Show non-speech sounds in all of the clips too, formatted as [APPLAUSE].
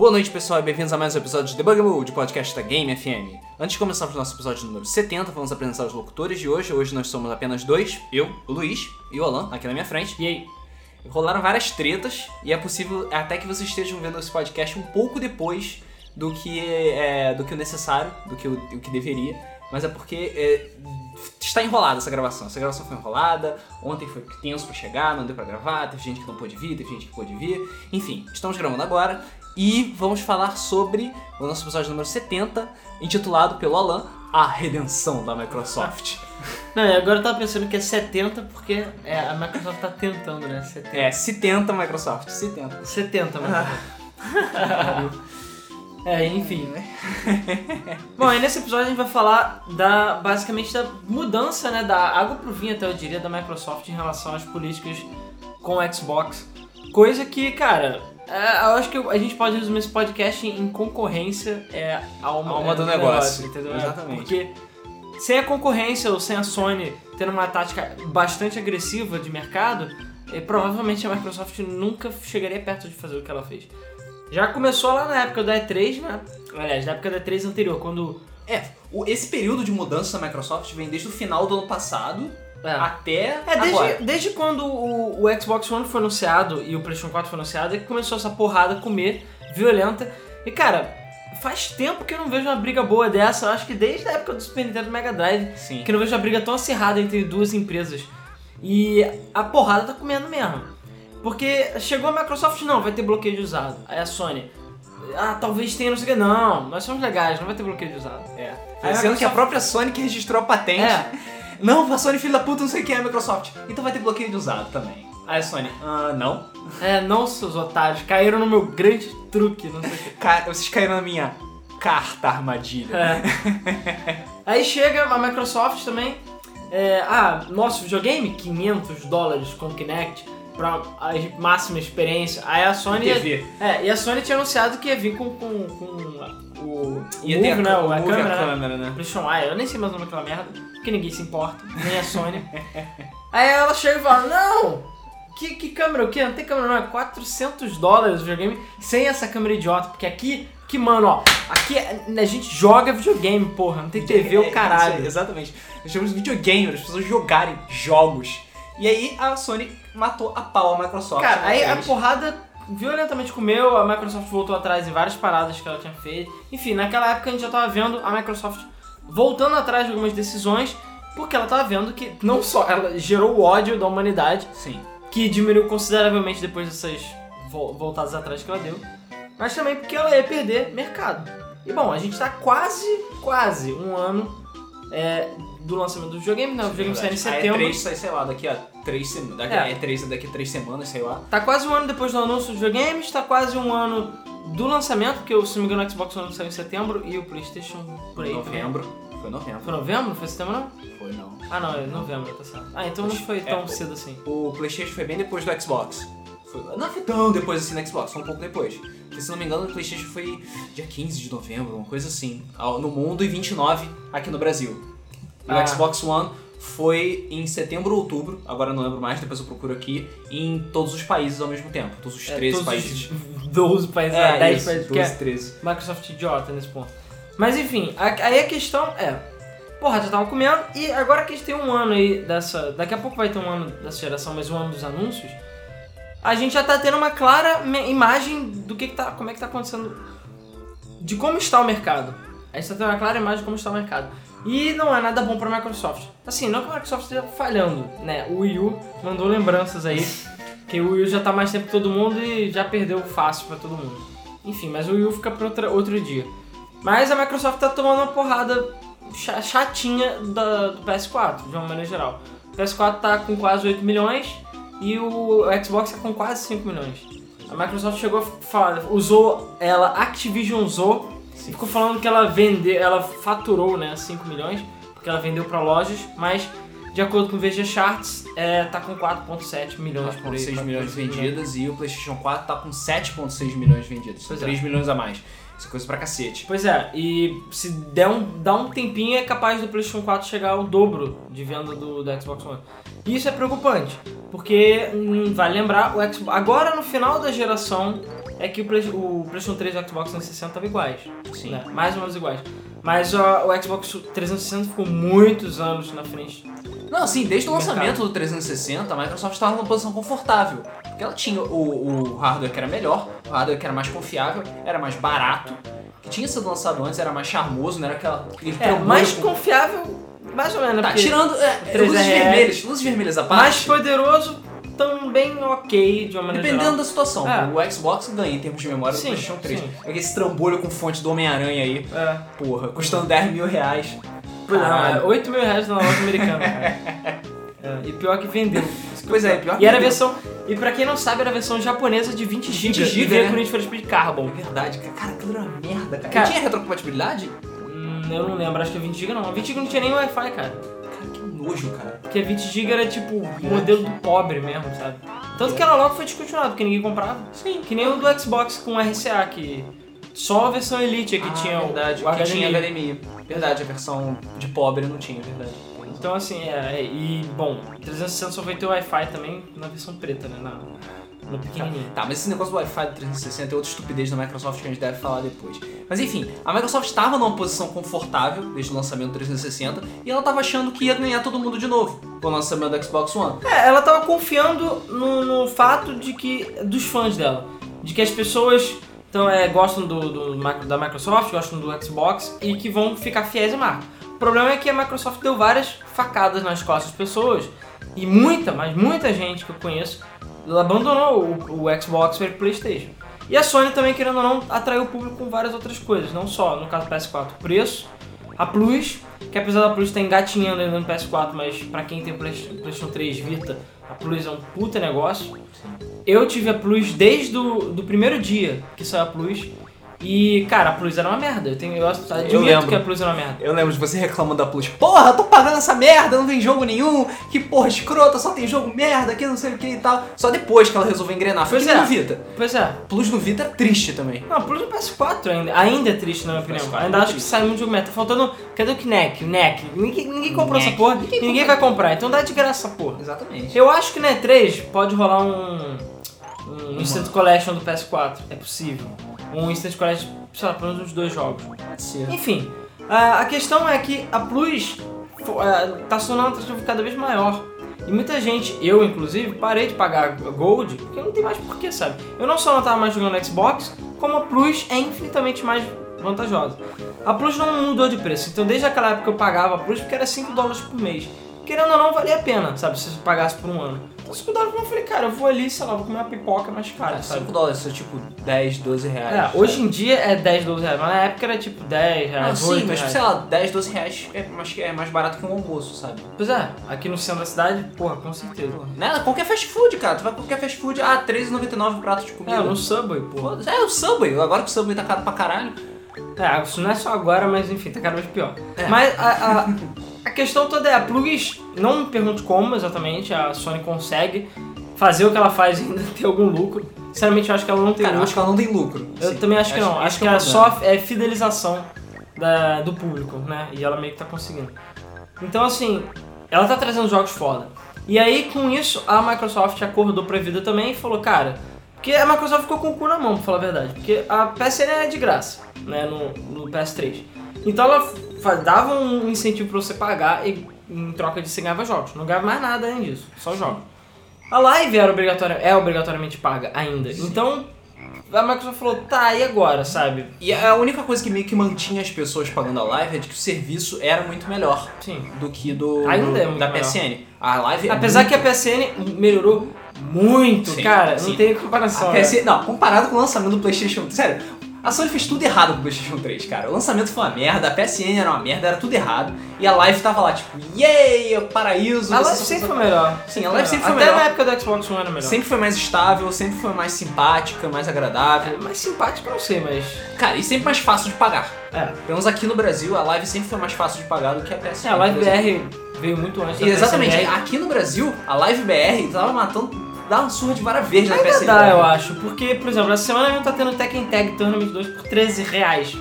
Boa noite, pessoal, e bem-vindos a mais um episódio de Debug Mode, podcast da Game FM. Antes de começarmos o nosso episódio número 70, vamos apresentar os locutores de hoje. Hoje nós somos apenas dois, eu, o Luiz e o Alan, aqui na minha frente. E aí? Rolaram várias tretas e é possível até que vocês estejam vendo esse podcast um pouco depois do que, é, do que o necessário, do que o, o que deveria. Mas é porque é, está enrolada essa gravação. Essa gravação foi enrolada, ontem foi tenso pra chegar, não deu pra gravar, teve gente que não pôde vir, teve gente que pôde vir. Enfim, estamos gravando agora e vamos falar sobre o nosso episódio número 70, intitulado pelo Alan, A Redenção da Microsoft. [LAUGHS] Não, e agora eu tava pensando que é 70 porque é, a Microsoft tá tentando, né? 70. É, se tenta Microsoft, se tenta. 70, Microsoft. é, enfim. [LAUGHS] Bom, e nesse episódio a gente vai falar da basicamente da mudança, né, da água pro vinho, até eu diria, da Microsoft em relação às políticas com o Xbox. Coisa que, cara, é, eu acho que a gente pode resumir esse podcast em concorrência é a alma, Alma é, do negócio. entendeu? Exatamente. Porque sem a concorrência ou sem a Sony tendo uma tática bastante agressiva de mercado, eh, provavelmente a Microsoft nunca chegaria perto de fazer o que ela fez. Já começou lá na época da E3, né? Aliás, na época da E3 anterior, quando É, esse período de mudança da Microsoft vem desde o final do ano passado é, até É, agora. desde, desde quando o, o Xbox One foi anunciado e o PlayStation 4 foi anunciado, é que começou essa porrada a comer, violenta. E cara, faz tempo que eu não vejo uma briga boa dessa. Eu acho que desde a época do Super Nintendo Mega Drive, Sim. que eu não vejo uma briga tão acirrada entre duas empresas. E a porrada tá comendo mesmo. Porque chegou a Microsoft, não, vai ter bloqueio de usado. Aí a Sony, ah, talvez tenha, não sei o que. Não, nós somos legais, não vai ter bloqueio de usado. É. Aí Sendo que a Microsoft- própria Sony que registrou a patente. É. Não, a Sony filho da puta, não sei quem é a Microsoft. Então vai ter bloqueio de usado também. Aí a Sony, ah, não. [LAUGHS] É, não, seus otários, caíram no meu grande truque, não sei o que. Ca- vocês caíram na minha carta armadilha. É. [LAUGHS] Aí chega a Microsoft também. é, ah, nosso videogame, 500 dólares com Kinect pra a máxima experiência. Aí a Sony. TV. É, e a Sony tinha anunciado que ia vir com, com, com o, o Ia Move, ter a, né? o A câmera, a né? câmera, né? PlayStation Eye, eu nem sei mais o nome daquela merda, porque ninguém se importa, nem a Sony. [LAUGHS] Aí ela chega e fala, não! Que, que câmera? O quê? Não tem câmera não, é 400 dólares o videogame sem essa câmera idiota, porque aqui, que mano, ó, aqui é- a gente joga videogame, porra, não tem TV [LAUGHS] É, o caralho. exatamente. Nós chamamos de videogame, as pessoas jogarem jogos. E aí a Sony matou a pau a Microsoft. Cara, aí a porrada violentamente comeu, a Microsoft voltou atrás em várias paradas que ela tinha feito. Enfim, naquela época a gente já tava vendo a Microsoft voltando atrás de algumas decisões, porque ela tava vendo que não só ela gerou o ódio da humanidade, Sim. que diminuiu consideravelmente depois dessas vol- voltadas atrás que ela deu, mas também porque ela ia perder mercado. E bom, a gente tá quase, quase um ano é, do lançamento do videogame, né? O videogame sai em setembro. A E3 sai, sei lá, daqui a três semanas. Daqui, É. a E3 daqui a três semanas, sei lá. Tá quase um ano depois do anúncio dos videogames, tá quase um ano do lançamento, porque se não me engano o Xbox One saiu em setembro e o Playstation por aí. também. novembro. Foi novembro. Foi novembro? Foi setembro não? Foi não. Ah não, é novembro, tá certo. Ah, então não foi É, tão o- cedo assim. O PlayStation foi bem depois do Xbox. Foi- não foi tão depois assim no Xbox, foi um pouco depois. Porque, se não me engano, o PlayStation foi dia 15 de novembro, uma coisa assim, no mundo, e 29 aqui no Brasil. E Ah. o Xbox One foi em setembro ou outubro, agora eu não lembro mais, depois eu procuro aqui, em todos os países ao mesmo tempo. Todos os É, 13 todos países. [LAUGHS] Os 12 países, é, 10 isso, países, 12, porque 13. é Microsoft idiota nesse ponto. Mas enfim, aí a questão é. Porra, já tava comendo, e agora que a gente tem um ano aí dessa. Daqui a pouco vai ter um ano dessa geração, mas um ano dos anúncios. A gente já tá tendo uma clara imagem do que, que tá. como é que tá acontecendo. De como está o mercado. A gente tá tendo uma clara imagem de como está o mercado. E não é nada bom pra Microsoft. Assim, não que a Microsoft esteja falhando, né? O Wii U mandou lembranças aí. Que o Wii U já tá mais tempo que todo mundo e já perdeu fácil pra todo mundo. Enfim, mas o Wii U fica pra outra, outro dia. Mas a Microsoft tá tomando uma porrada cha- chatinha do PS4, de uma maneira geral. O PS4 tá com quase 8 milhões e o Xbox tá com quase 5 milhões. A Microsoft chegou a falar, usou, ela Activision usou, e ficou falando que ela vendeu, ela faturou, né, 5 milhões, porque ela vendeu pra lojas, mas de acordo com o VG Charts, é, tá com 4.7 milhões por aí. 4,6 milhões 4,6 vendidas e o PlayStation 4 tá com 7,6 milhões vendidos. Pois é. 3 milhões a mais. Isso é coisa pra cacete. Pois é, e se der um, dar um tempinho é capaz do PlayStation 4 chegar ao dobro de venda do, do Xbox One. E isso é preocupante, porque hum, vale lembrar, o Xbox, agora no final da geração é que o, o PlayStation 3 e o Xbox 360 estavam iguais. Sim. né? Mais ou menos iguais. Mas ó, o Xbox 360 ficou muitos anos na frente. Não, sim, desde o lançamento do 360, a Microsoft estava numa posição confortável. Porque ela tinha o, o hardware que era melhor, o hardware que era mais confiável, era mais barato, que tinha sido lançado antes, era mais charmoso, não era aquela. É, mais com- confiável, mais ou menos. Tá, tirando é, 3 luzes vermelhas, luzes vermelhas à parte. mais poderoso, também ok de uma maneira Dependendo geral. da situação. É. O Xbox ganha em termos de memória do Sim, PlayStation 3. sim. É esse trambolho com fonte do Homem-Aranha aí. É. Porra, custando 10 mil reais. Pois não, é Caralho. 8 mil reais na loja [LAUGHS] americana. cara. É, e pior que vendeu. [LAUGHS] Pois é, pior que E era a versão. E pra quem não sabe, era a versão japonesa de 20 GB. 20 GB, né? com Need for Speed Carbon. É verdade, cara. Cara, aquilo era uma merda, cara. Cara- tinha retrocompatibilidade? Hum, eu não lembro, acho que é 20 GB não. 20 GB não tinha nem Wi-Fi, cara. Nojo, cara. Porque 20 GB era tipo o modelo do pobre mesmo, sabe? Tanto que ela logo foi descontinuada, porque ninguém comprava. Sim. Que nem o do Xbox com RCA, que só a versão Elite é que Ah, tinha verdade, o que tinha HDMI. HDMI. Verdade, a versão de pobre não tinha, verdade. Então assim, é, e bom, 360 só vai ter Wi-Fi também na versão preta, né? Na, no pequenininho. Tá, mas esse negócio do Wi-Fi do 360 é outra estupidez da Microsoft que a gente deve falar depois. Mas enfim, a Microsoft estava numa posição confortável desde o lançamento do 360 e ela estava achando que ia ganhar todo mundo de novo com o lançamento do Xbox One. É, ela tava confiando no, no fato de que. dos fãs dela. De que as pessoas então, é, gostam do, do da Microsoft, gostam do Xbox e que vão ficar fiéis à marca. O problema é que a Microsoft deu várias facadas nas costas das pessoas e muita, mas muita gente que eu conheço ela abandonou o, o Xbox para o PlayStation. E a Sony também, querendo ou não, atraiu o público com várias outras coisas, não só no caso do PS4, o preço, a Plus, que apesar da Plus estar engatinhando ainda no PS4, mas pra quem tem Play- PlayStation 3 Vita, a Plus é um puta negócio. Eu tive a Plus desde o do primeiro dia que saiu a Plus. E, cara, a Plus era uma merda. Eu, tenho, eu admito lembro. que a Plus era uma merda. Eu lembro de você reclamando da Plus. Porra, tô pagando essa merda, não tem jogo nenhum. Que porra escrota, só tem jogo merda, que não sei o que e tal. Só depois que ela resolveu engrenar. Foi é. no Vita. Pois é. Plus no Vita é triste também. Não, Plus no PS4 ainda, ainda é triste, na minha opinião. PS4 Ainda é acho que sai muito jogo meta. Tá faltando. Cadê o Kinect? O NEC? Ninguém, ninguém comprou essa porra. Ninguém Ninguém, vai comprar. Então dá de graça essa porra. Exatamente. Eu acho que na E3 pode rolar um. Um Instant Collection do PS4. É possível. Um Instant Collection, sei lá, pelo menos uns dois jogos. Pode ser. Enfim, a a questão é que a Plus fo- é, tá se tornando um atrativo cada vez maior. E muita gente, eu inclusive, parei de pagar Gold porque não tem mais porquê, sabe? Eu não só não tava mais jogando Xbox, como a Plus é infinitamente mais vantajosa. A Plus não mudou de preço, então desde aquela época eu pagava a Plus porque era 5 dólares por mês. Querendo ou não, valia a pena, sabe? Se você pagasse por um ano. Então 5 dólares eu falei, cara, eu vou ali, sei lá, vou comer uma pipoca mais cara, sabe? 5 dólares, é tipo 10, 12 reais. É, hoje em dia é 10, 12 reais, mas na época era tipo 10 Não, reais, sim, 8 mas reais. sei lá, 10, 12 reais é, que é mais barato que um almoço, sabe? Pois é, aqui no centro da cidade, porra, com certeza. Né? Qualquer fast food, cara. Tu vai pra qualquer fast food, ah, R$13,99 o prato de comida. É, no Subway, porra. É, o Subway. Agora que o Subway tá caro pra caralho. É, isso não é só agora, mas enfim, tá cada vez pior. É. Mas a, a, [LAUGHS] a questão toda é, a Plugins, não me pergunto como exatamente a Sony consegue fazer o que ela faz e ainda [LAUGHS] ter algum lucro. Sinceramente, eu acho que ela não tem Cara, eu lucro. acho que ela não tem lucro. Eu Sim. também acho que não. esse Acho que é o é problema. só é fidelização da- do público, né? E ela meio que tá conseguindo. Então, assim, ela tá trazendo jogos foda. E aí, com isso, a Microsoft acordou pra vida também e falou, cara... Porque a Microsoft ficou com o cu na mão, pra falar a verdade. Porque a PSN é de graça, né? No, no PS3. Então ela dava um incentivo pra você pagar e em troca de você ganhava jogos. Não ganhava mais nada além disso, só jogos. A live era obrigatória, é obrigatoriamente paga ainda. Então a Microsoft falou, tá, e agora, sabe? E a única coisa que meio que mantinha as pessoas pagando a live é de que o serviço era muito melhor Sim. do que do Ainda é da melhor. PSN. A live é Apesar muito... que a PSN melhorou muito, Sim, cara, sim. não tem comparação. Né? PSN, não, comparado com o lançamento do PlayStation, sério, a Sony fez tudo errado com o PlayStation 3, cara. O lançamento foi uma merda, a PSN era uma merda, era tudo errado. E a live tava lá, tipo, yay, é o paraíso. A live sempre foi melhor. Sim, a live sempre foi Até melhor. na época do Xbox One era melhor. Sempre foi mais estável, sempre foi mais simpática, mais agradável. É, mais simpático eu não sei, mas... Cara, e sempre mais fácil de pagar. É, Pelo menos aqui no Brasil, a live sempre foi mais fácil de pagar do que a PSN. é a Live. BR veio muito antes da Exatamente, PSN. aqui no Brasil, a Live BR tava matando, dá uma surra de vara verde na Ainda PSN. dá, eu acho. Porque, por exemplo, essa semana mesmo tá tendo Tekken Tag Tournament 2 por 13 reais.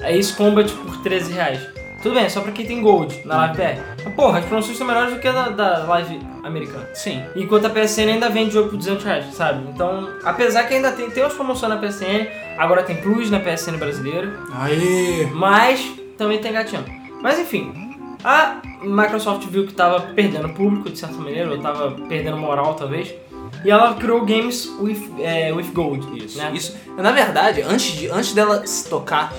É Ace Combat por 13 reais. Tudo bem, é só pra quem tem Gold na Live BR. Mas, porra, as promoções são melhores do que a da, da Live americana. Sim. Enquanto a PSN ainda vende jogo por 200 reais, sabe? Então, apesar que ainda tem, tem umas promoções na PSN, agora tem Plus na PSN brasileira, Aí. mas também tem gatinho. Mas enfim, a Microsoft viu que tava perdendo público de certa maneira, ou tava perdendo moral talvez, e ela criou Games with, é, with Gold. Isso. né? Isso. Na verdade, antes, de, antes dela se tocar,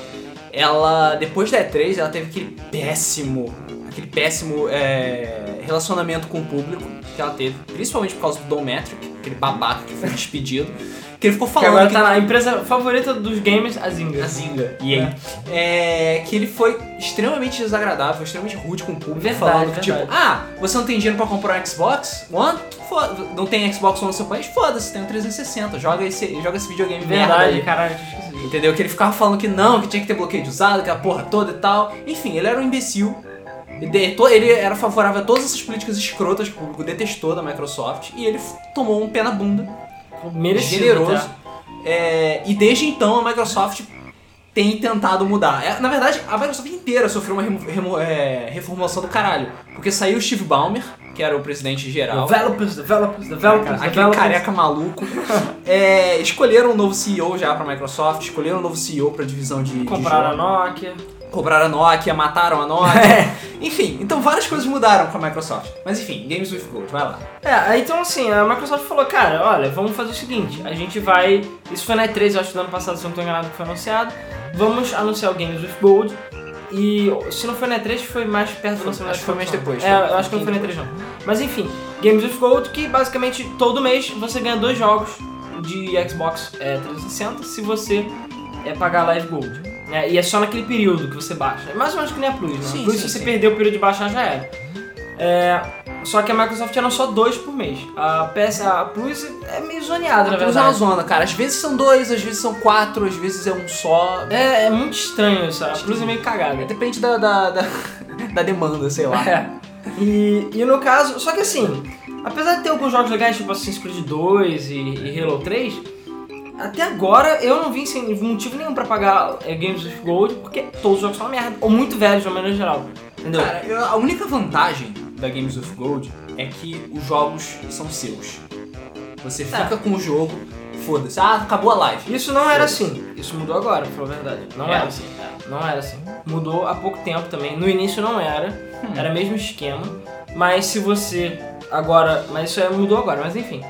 ela. Depois da E3, ela teve aquele péssimo. Aquele péssimo é, relacionamento com o público que ela teve, principalmente por causa do Don Metric, aquele babaca que foi [LAUGHS] despedido. Que ele ficou Que falando agora que tá na empresa favorita dos games, a Zynga. A Zinga, EA. É, que ele foi extremamente desagradável, extremamente rude com o público, Verdade, falando que, tipo, ah, você não tem dinheiro pra comprar um Xbox One? Foda não tem Xbox One no seu país? Foda-se, tem um 360, joga esse, joga esse videogame merda Verdade, aí. caralho, esquecido. Entendeu? Que ele ficava falando que não, que tinha que ter bloqueio de usado, que a porra toda e tal. Enfim, ele era um imbecil. Ele era favorável a todas essas políticas escrotas que o público detestou da Microsoft e ele tomou um pé na bunda Merecido, generoso. tá? É, e desde então a Microsoft tem tentado mudar. É, na verdade, a Microsoft inteira sofreu uma remo- remo- é, reformulação do caralho. Porque saiu o Steve Ballmer, que era o presidente geral. Developers, developers, developers, aquele developers. careca maluco. É, escolheram um novo CEO já pra Microsoft, escolheram um novo CEO pra divisão de. de Compraram a jogos. Nokia. Compraram a Nokia, mataram a Nokia. [LAUGHS] É. Enfim, então várias coisas mudaram com a Microsoft. Mas enfim, Games with Gold, vai lá. É, então assim, a Microsoft falou, cara, olha, vamos fazer o seguinte, a gente vai. Isso foi na E3, eu acho que no ano passado, se eu não tô enganado, que foi anunciado. Vamos anunciar o Games with Gold. E se não foi na E3, foi mais perto do lançamento Acho que foi mais da depois, É, eu acho que não foi na E3 não. Mas enfim, Games with Gold, que basicamente todo mês você ganha dois jogos de Xbox é, 360 se você é, pagar Live Gold. Né? e é só naquele período que você baixa. É mais ou menos que nem a Plus, né? Sim, a Plus, sim, se você sim. perder o período de baixar, já era. É, só que a Microsoft eram só dois por mês. A PS, a Plus é meio zoneada, na Plus é uma zona, cara. Às vezes são dois, às vezes são quatro, às vezes é um só. É, é muito estranho isso. A Plus é meio cagada. Depende da, da, da, [LAUGHS] da demanda, sei lá. É. E, e no caso, só que assim, apesar de ter alguns jogos legais, tipo Assassin's Creed 2 e, e Halo 3, até agora eu não vi sem motivo nenhum pra pagar é, Games with Gold, porque todos os jogos são uma merda, ou muito velhos de uma maneira geral. Entendeu? Cara, eu- a única vantagem da Games of Gold é que os jogos são seus. Você fica com o jogo, foda-se. Ah, acabou a live. Isso não era assim. Isso mudou agora, pra falar a verdade. Não É? era assim. É, Não era assim. Mudou há pouco tempo também. No início não era. Hum. Era mesmo esquema. Mas se você agora. Mas isso é, mudou agora, mas enfim.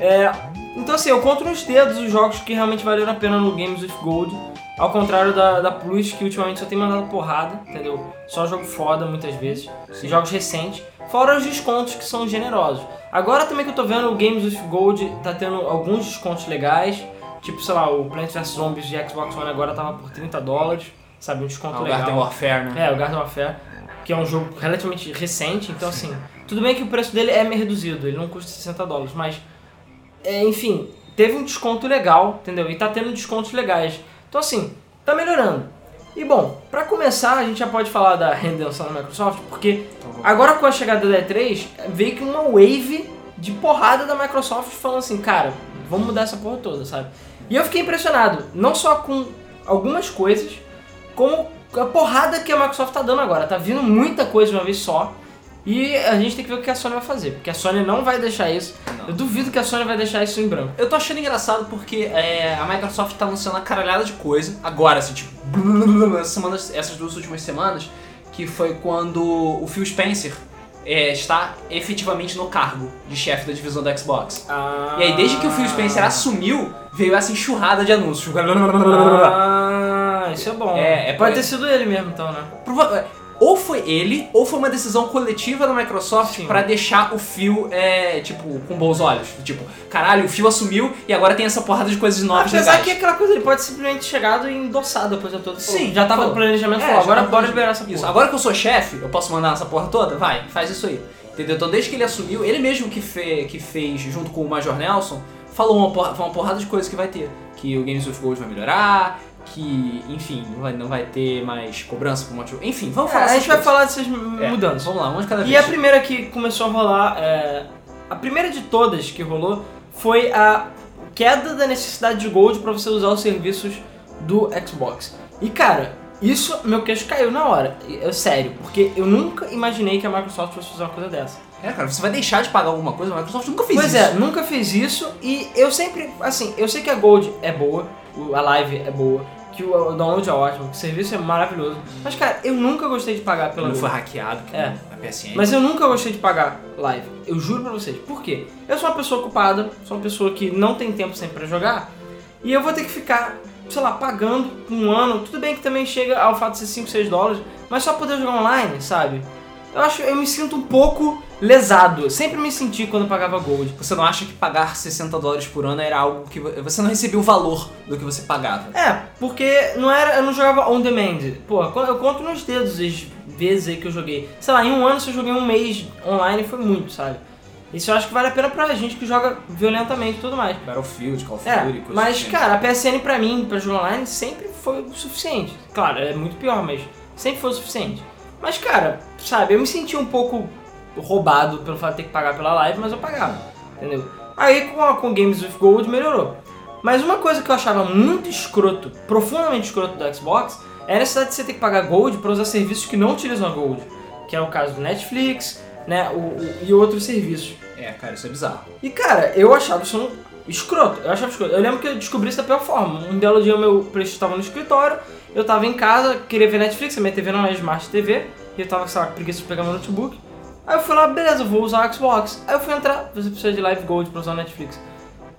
É, então assim, eu conto nos dedos os jogos que realmente valeram a pena no Games with Gold. Ao contrário da, da Plus, que ultimamente só tem mandado porrada, entendeu? Só jogo foda muitas vezes. Sim. Jogos recentes. Fora os descontos que são generosos. Agora também que eu tô vendo, o Games with Gold tá tendo alguns descontos legais. Tipo, sei lá, o Plants vs Zombies de Xbox One agora tava por 30 dólares. Sabe, um desconto Ah, o legal. Garden Warfare, né? É, o Garden Warfare, que é um jogo relativamente recente, então assim, tudo bem que o preço dele é meio reduzido, ele não custa 60 dólares, mas, é, enfim, teve um desconto legal, entendeu? E tá tendo descontos legais. Então assim, tá melhorando. E bom, pra começar, a gente já pode falar da redenção da Microsoft, porque agora com a chegada da E3, veio que uma wave de porrada da Microsoft falando assim, cara, vamos mudar essa porra toda, sabe? E eu fiquei impressionado, não só com algumas coisas, como a porrada que a Microsoft tá dando agora. Tá vindo muita coisa de uma vez só. E a gente tem que ver o que a Sony vai fazer, porque a Sony não vai deixar isso. Não. Eu duvido que a Sony vai deixar isso em branco. Eu tô achando engraçado porque é, a Microsoft tá anunciando uma caralhada de coisa agora, assim, tipo, essas, semanas, essas duas últimas semanas, que foi quando o Phil Spencer é, está efetivamente no cargo de chefe da divisão da Xbox. E aí, desde que o Phil Spencer assumiu, veio essa enxurrada de anúncios. Ah, isso é bom. É, é Pode ter sido ele mesmo, então, né? Prova- Ou foi ele, ou foi uma decisão coletiva da Microsoft pra deixar o Phil, é, tipo, com bons olhos. Tipo, caralho, o Phil assumiu e agora tem essa porrada de coisas novas Apesar legais. que aquela coisa, ele pode simplesmente chegado e endossado a coisa toda. Falou, Sim, já tava no planejamento, É, falou, agora bora liberar essa porra. Isso, agora que eu sou chefe, eu posso mandar essa porra toda? Vai, faz isso aí. Entendeu? Então desde que ele assumiu, ele mesmo que, fe, que fez junto com o Major Nelson, falou uma porra, uma porrada de coisas que vai ter. Que o Games with Gold vai melhorar, que, enfim, não vai, não vai ter mais cobrança por motivo. Enfim, vamos É, falar a gente essas vai coisas. falar dessas É, mudanças. Vamos lá, uma de cada E vez. a primeira que começou a rolar, é, a primeira de todas que rolou foi a queda da necessidade de gold para você usar os serviços do Xbox. E cara, isso, meu queixo caiu na hora. É sério, porque eu nunca imaginei que a Microsoft fosse fazer uma coisa dessa. É, cara, você vai deixar de pagar alguma coisa? A Microsoft nunca fez pois isso. é, nunca fez isso e eu sempre, assim, eu sei que a Gold é boa, a Live é boa, que o, download é ótimo, que o serviço é maravilhoso. Mas, cara, eu nunca gostei de pagar pela Não foi hackeado, que É. a PSN. Mas eu nunca gostei de pagar live. Eu juro pra vocês. Por quê? Eu sou uma pessoa ocupada, sou uma pessoa que não tem tempo sempre pra jogar. E eu vou ter que ficar, sei lá, pagando um ano. Tudo bem que também chega ao fato de ser 5, 6 dólares, mas só poder jogar online, sabe? Eu acho, eu me sinto um pouco lesado. Eu sempre me senti quando eu pagava Gold. Você não acha que pagar 60 dólares por ano era algo que vo- você não recebia o valor do que você pagava? É, porque não era, eu não jogava on demand. Pô, eu conto nos dedos as vezes aí que eu joguei. Sei lá, em um ano se eu joguei um mês online foi muito, sabe? Isso eu acho que vale a pena pra gente que joga violentamente e tudo mais. Battlefield, Call of É, Duty, coisas mas assim. cara, a PSN pra mim, pra jogar online, sempre foi o suficiente. Claro, é muito pior, mas sempre foi o suficiente. Mas cara, sabe, eu me senti um pouco roubado pelo fato de ter que pagar pela live, mas eu pagava, entendeu? Aí com, com Games with Gold melhorou. Mas uma coisa que eu achava muito escroto, profundamente escroto do Xbox, é a necessidade de você ter que pagar Gold para usar serviços que não utilizam a Gold. Que é o caso do Netflix, né, o, o- e outros serviços. É, cara, isso é bizarro. E cara, eu achava isso um escroto. Eu achava escroto. Eu lembro que eu descobri isso da pior forma. Um belo dia meu PlayStation estava no escritório, eu tava em casa, queria ver Netflix, a minha TV não é Smart TV, e eu tava, sei lá, com preguiça de pegar meu notebook. Aí eu fui lá, beleza, eu vou usar o Xbox. Aí eu fui entrar, você precisa de Live Gold pra usar o Netflix.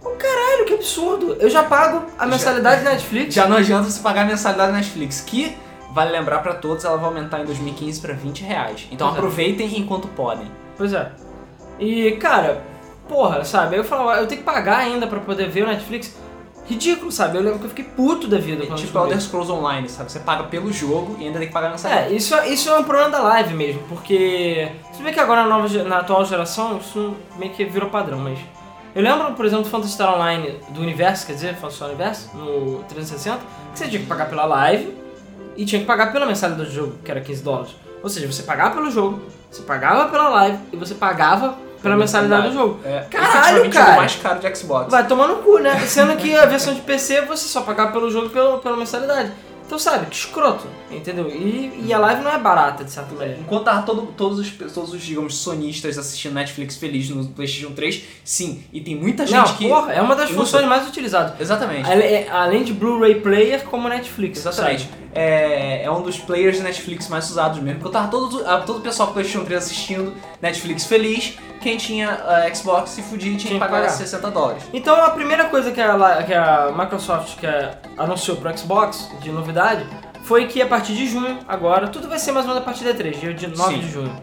Ô caralho, que absurdo! Eu já pago a mensalidade da Netflix. Já não adianta você pagar a mensalidade da Netflix, que, vale lembrar pra todos, ela vai aumentar em 2015 pra 20 reais. Então Pois é. aproveitem enquanto podem. Pois é. E, cara, porra, sabe? Aí eu falava, eu tenho que pagar ainda pra poder ver o Netflix. Ridículo, sabe? Eu lembro que eu fiquei puto da vida É tipo. Elder Scrolls Online, sabe? Você paga pelo jogo e ainda tem que pagar a mensalidade. É, isso, isso é um problema da live mesmo, porque você vê que agora na, nova, na atual geração isso meio que virou padrão, mas. Eu lembro, por exemplo, do Phantasy Star Online do Universo, quer dizer, Phantasy Star Universo, no 360, que você tinha que pagar pela live e tinha que pagar pela mensalidade do jogo, que era 15 dólares. Ou seja, você pagava pelo jogo, você pagava pela live e você pagava pela mensalidade do jogo. É, Caralho, efetivamente, cara. o mais caro de Xbox. Vai tomar no cu, né? Sendo que a versão de PC você só pagava pelo jogo pelo, pela mensalidade. Então, sabe, que escroto, entendeu? E, e a live não é barata, de certa maneira. Enquanto tava todo, todos, os, todos os, digamos, sonistas assistindo Netflix feliz no PlayStation 3, sim. E tem muita gente Não, que. porra, é uma das funções mais utilizadas. Exatamente. É- Além de Blu-ray Player, como Netflix. Exatamente. sabe? É, é um dos players de Netflix mais usados mesmo. Porque eu tava todo, todo o pessoal com PlayStation 3 assistindo Netflix feliz. Quem tinha ah, Xbox se fudia e tinha, Tinha que pagar pagar. 60 dólares. Então a primeira coisa que a, que a Microsoft que a- anunciou pro Xbox de novidade foi que a partir de junho, agora, tudo vai ser mais ou menos a partir da 3, dia de 9 Sim. de junho.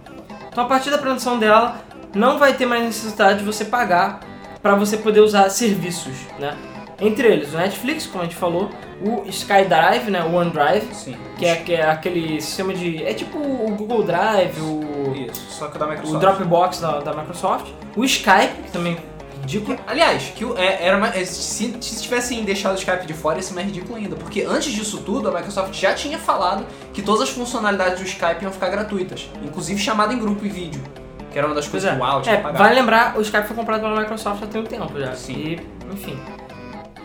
Então a partir da produção dela, não vai ter mais necessidade de você pagar para você poder usar serviços, né? Entre eles, o Netflix, como a gente falou, o SkyDrive, né, o OneDrive, Sim. que é, que é aquele sistema de... é tipo o Google Drive, o, Isso, só que da Microsoft. o Dropbox da, da Microsoft, o Skype, que também é ridículo. Aliás, que o- é, era uma- é, se, se tivessem deixado o Skype de fora, ia ser mais ridículo ainda. Porque antes disso tudo, a Microsoft já tinha falado que todas as funcionalidades do Skype iam ficar gratuitas. Inclusive chamada em grupo e vídeo. Que era uma das Pois coisas é, que o Wow tinha é vale lembrar, o Skype foi comprado pela Microsoft há tem um tempo já. Sim. E, enfim.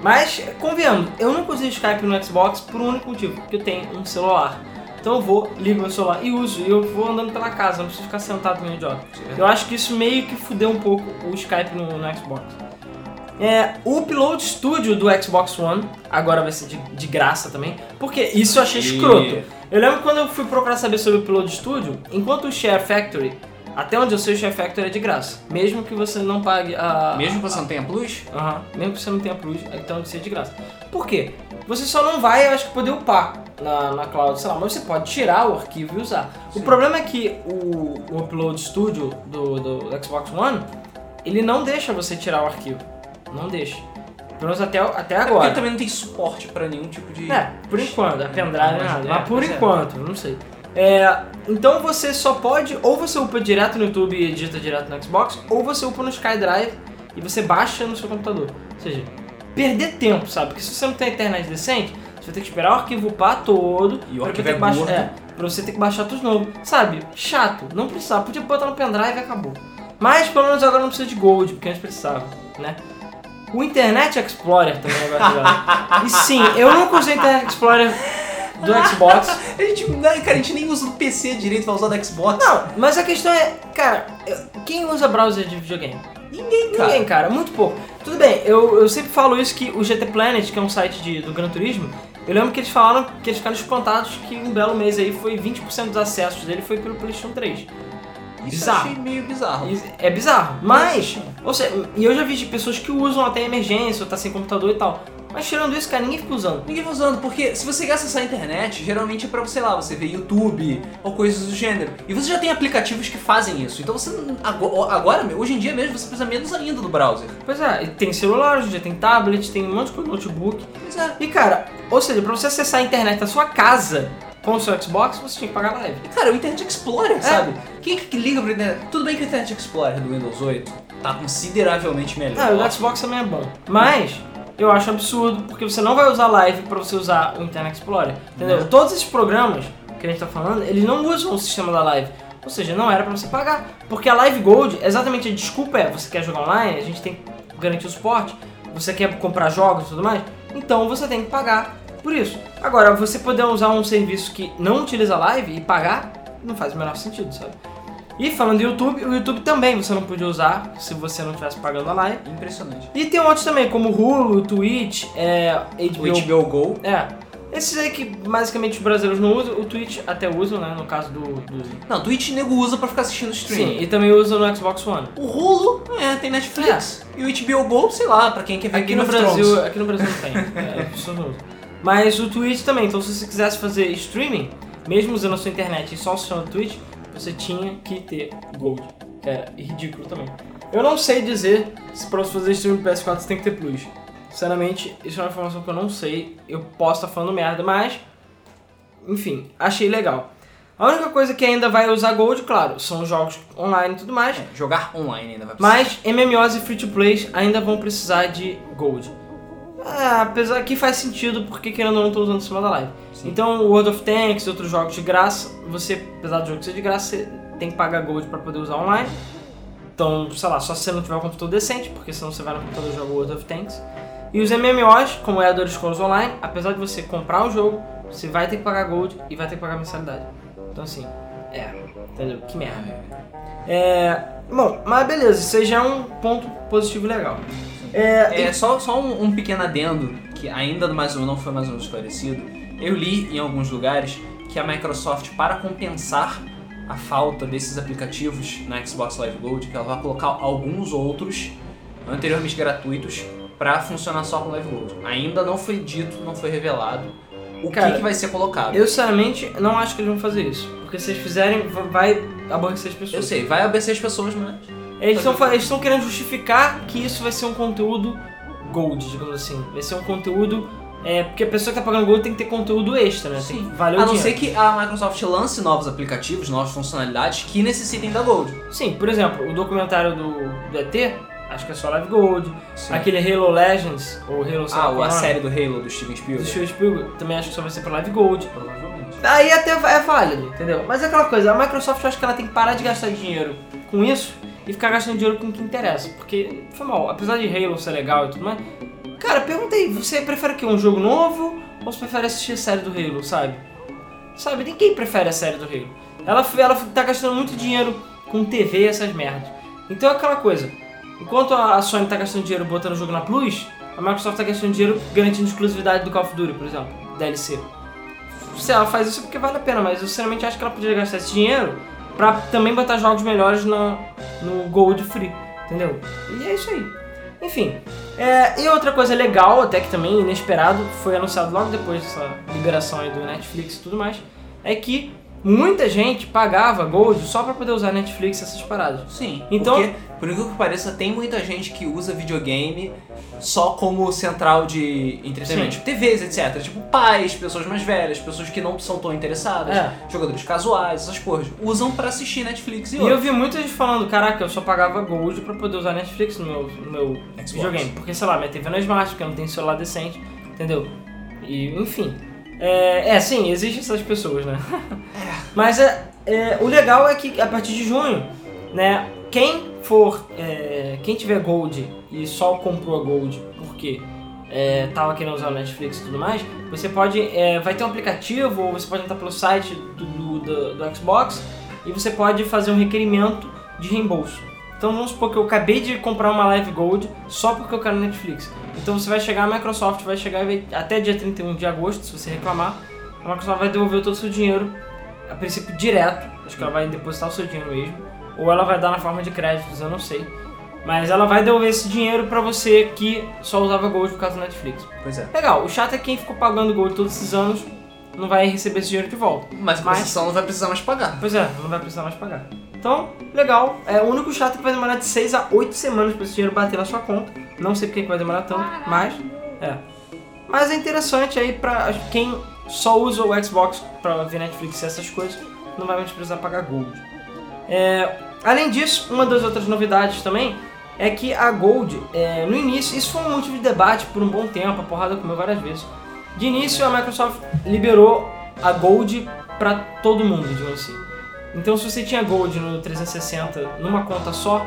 Mas, convenhamos, eu nunca usei o Skype no Xbox por um único motivo, porque eu tenho um celular. Então eu vou, ligo meu celular e uso, e eu vou andando pela casa, não preciso ficar sentado no idiota. Eu acho que isso meio que fudeu um pouco o Skype no, no Xbox. É, o Upload Studio do Xbox One agora vai ser de, de graça também, porque isso eu achei escroto. Eu lembro quando eu fui procurar saber sobre o Upload Studio, enquanto o Share Factory, até onde eu sei o Factory é de graça, mesmo que você não pague a... Mesmo que você não tenha plus, Aham, mesmo que você não tenha plus, então você é de graça. Por quê? Você só não vai, eu acho que, poder upar na, na cloud, sei lá, mas você pode tirar o arquivo e usar. O problema é que o, o Upload Studio do, do Xbox One, ele não deixa você tirar o arquivo. Não deixa. Pelo menos até, até é porque agora. ele também não tem suporte pra nenhum tipo de. É, por enquanto, a pendrive Mas- nada. é, Mas por pois é. enquanto, não sei. É, então você só pode, ou você upa direto no YouTube e edita direto no Xbox, ou você upa no SkyDrive e você baixa no seu computador. Ou seja, perder tempo, sabe? Porque se você não tem internet decente, você vai ter que esperar o arquivo upar todo E o arquivo é baixar, é, pra você ter que baixar tudo de novo. Sabe? Chato, não precisava. Podia botar no pendrive e acabou. Mas pelo menos agora não precisa de Gold, porque antes precisava, né? O Internet Explorer também agora é [LAUGHS] legal. E sim, eu nunca usei Internet Explorer do Xbox. [LAUGHS] A gente, né, cara, a gente nem usa o PC direito pra usar do Xbox. Não, mas a questão é, cara, quem usa browser de videogame? Ninguém, cara. Ninguém, cara, muito pouco. Tudo bem, eu, eu sempre falo isso que o GT Planet, que é um site de, do Gran Turismo, eu lembro que eles falaram que eles ficaram espantados que um belo mês aí foi 20% dos acessos dele foi pelo PlayStation 3. Isso bizarro. achei meio bizarro. É bizarro, mas, ou seja, e eu já vi de pessoas que usam até emergência ou tá sem computador e tal. Mas tirando isso, cara, ninguém fica usando. Ninguém tá usando, porque se você quer acessar a internet, geralmente é pra, sei lá, você ver YouTube ou coisas do gênero. E você já tem aplicativos que fazem isso. Então você, ago- agora, hoje em dia mesmo, você precisa menos ainda do browser. Pois é, e tem celular, hoje em dia tem tablet, tem um monte de coisa, notebook. Pois é. E cara, ou seja, pra você acessar a internet da sua casa com o seu Xbox, você tinha que pagar live. Cara, o Internet Explorer, É. sabe? Quem que liga pro Internet? Tudo bem que o Internet Explorer do Windows 8 tá consideravelmente melhor. Ah, o Xbox também é bom. Mas eu acho absurdo, porque você não vai usar live pra você usar o Internet Explorer. Entendeu? Não. Todos esses programas que a gente tá falando, eles não usam o sistema da live. Ou seja, não era pra você pagar. Porque a Live Gold, exatamente a desculpa é, você quer jogar online, a gente tem que garantir o suporte, você quer comprar jogos e tudo mais, então você tem que pagar por isso. Agora, você poder usar um serviço que não utiliza live e pagar, não faz o menor sentido, sabe? E falando do YouTube, o YouTube também você não podia usar se você não estivesse pagando a live. Impressionante. E tem outros também, como Hulu, Twitch, é, HBO. O HBO Go. É. Esses aí que basicamente os brasileiros não usam, o Twitch até usam, né? No caso do. do... Não, Twitch nego usa pra ficar assistindo stream. Sim, e também usam no Xbox One. O Hulu, é, tem Netflix. E o HBO Go, sei lá, pra quem quer ver Aqui Game no, Brasil, Thrones. aqui no Brasil não tem. É, não usam. Mas o Twitch também, então se você quisesse fazer streaming, mesmo usando a sua internet e só o sistema do Twitch, você tinha que ter Gold. Que é ridículo também. Eu não sei dizer se pra você fazer streaming do PS4 você tem que ter Plus. Sinceramente, isso é uma informação que eu não sei. Eu posso estar falando merda, mas. Enfim, achei legal. A única coisa que ainda vai usar Gold, claro, são jogos online e tudo mais. É, jogar online ainda vai precisar. Mas MMOs e free to play ainda vão precisar de Gold. Ah, apesar que faz sentido porque querendo ou não estou usando o sistema da live. Sim. Então, World of Tanks e outros jogos de graça, você, apesar do jogo ser de graça, você tem que pagar Gold para poder usar online. Então, sei lá, só se você não tiver um computador decente, porque senão você vai no computador e joga World of Tanks. E os MMOs, como é a Elder Scrolls Online, apesar de você comprar o jogo, você vai ter que pagar Gold e vai ter que pagar mensalidade. Então assim, é, entendeu? Que merda. É, bom, mas beleza, isso aí já é um ponto positivo e legal. É, É, só, só um, um pequeno adendo, que ainda mais ou não foi mais ou menos esclarecido. Eu li em alguns lugares que a Microsoft, para compensar a falta desses aplicativos na Xbox Live Gold, que ela vai colocar alguns outros, anteriormente gratuitos, para funcionar só com Live Gold. Ainda não foi dito, não foi revelado o Cara, que, que vai ser colocado. eu sinceramente não acho que eles vão fazer isso. Porque se eles fizerem, va- vai aborrecer as pessoas. Eu sei, vai abecer as pessoas, mas... Eles estão fa- eles estão querendo justificar que isso vai ser um conteúdo gold, digamos assim. Vai ser um conteúdo. É, porque a pessoa que tá pagando gold tem que ter conteúdo extra, né? Tem que valer A não ser que a Microsoft lance novos aplicativos, novas funcionalidades que necessitem da Gold. Sim, por exemplo, o documentário do, do ET, acho que é só Live Gold. Sim. Aquele Halo Legends, ou Halo Ah, qual a é série do Halo do Steven do Spielberg. Steven Spielberg, também acho que só vai ser pra Live Gold. Provavelmente. Aí até é válido, entendeu? Mas é aquela coisa, a Microsoft eu acho que ela tem que parar de gastar dinheiro com isso e ficar gastando dinheiro com o que interessa. Porque, foi mal, apesar de Halo ser legal e tudo mais, cara, pergunta aí, você prefere que um jogo novo ou você prefere assistir a série do Halo, sabe? Sabe, ninguém prefere a série do Halo. Ela, ela tá gastando muito dinheiro com TV e essas merdas. Então é aquela coisa, enquanto a Sony tá gastando dinheiro botando o jogo na Plus, a Microsoft tá gastando dinheiro garantindo exclusividade do Call of Duty, por exemplo, DLC se ela faz isso é porque vale a pena, mas eu sinceramente acho que ela poderia gastar esse dinheiro pra também botar jogos melhores no, no Gold Free, entendeu? E é isso aí. Enfim, é, e outra coisa legal, até que também inesperado, foi anunciado logo depois dessa liberação aí do Netflix e tudo mais, é que muita gente pagava Gold só pra poder usar Netflix e essas paradas. Sim, Então- porque, por incrível que pareça, tem muita gente que usa videogame só como central de entretenimento. Tipo, TVs, etc. Tipo, pais, pessoas mais velhas, pessoas que não são tão interessadas, É. jogadores casuais, essas coisas. Usam pra assistir Netflix e, E eu outros. vi muita gente falando, caraca, eu só pagava Gold pra poder usar Netflix no meu, no meu Xbox. videogame. Porque, sei lá, minha TV não é Smart, porque eu não tenho celular decente, entendeu? E, enfim. É, é, sim, existem essas pessoas, né? [LAUGHS] Mas é, é, o legal é que a partir de junho, né, quem for, é, quem tiver Gold e só comprou a Gold porque é, tava querendo usar o Netflix e tudo mais, você pode. é, vai ter um aplicativo, ou você pode entrar pelo site do, do, do- do Xbox e você pode fazer um requerimento de reembolso. Então vamos supor que eu acabei de comprar uma Live Gold só porque eu quero Netflix. Então você vai chegar, a Microsoft vai chegar até dia 31 de agosto, se você reclamar, a Microsoft vai devolver todo o seu dinheiro, a princípio direto, acho que ela vai depositar o seu dinheiro mesmo, ou ela vai dar na forma de créditos, eu não sei. Mas ela vai devolver esse dinheiro pra você que só usava Gold por causa do Netflix. Pois é. Legal, o chato é que quem ficou pagando Gold todos esses anos não vai receber esse dinheiro de volta. Mas a Mas- não vai precisar mais pagar. Pois é, não vai precisar mais pagar. Então, legal. É, o único chato é que vai demorar de 6 a 8 semanas pra esse dinheiro bater na sua conta. Não sei porque que vai demorar tanto, mas é. Mas é interessante aí pra quem só usa o Xbox pra ver Netflix e essas coisas, não vai mais precisar pagar Gold. É, além disso, uma das outras novidades também é que a Gold, é, no início, isso foi um motivo de debate por um bom tempo, a porrada comeu várias vezes. De início, a Microsoft liberou a Gold pra todo mundo, digamos assim. Então, se você tinha Gold no 360 numa conta só,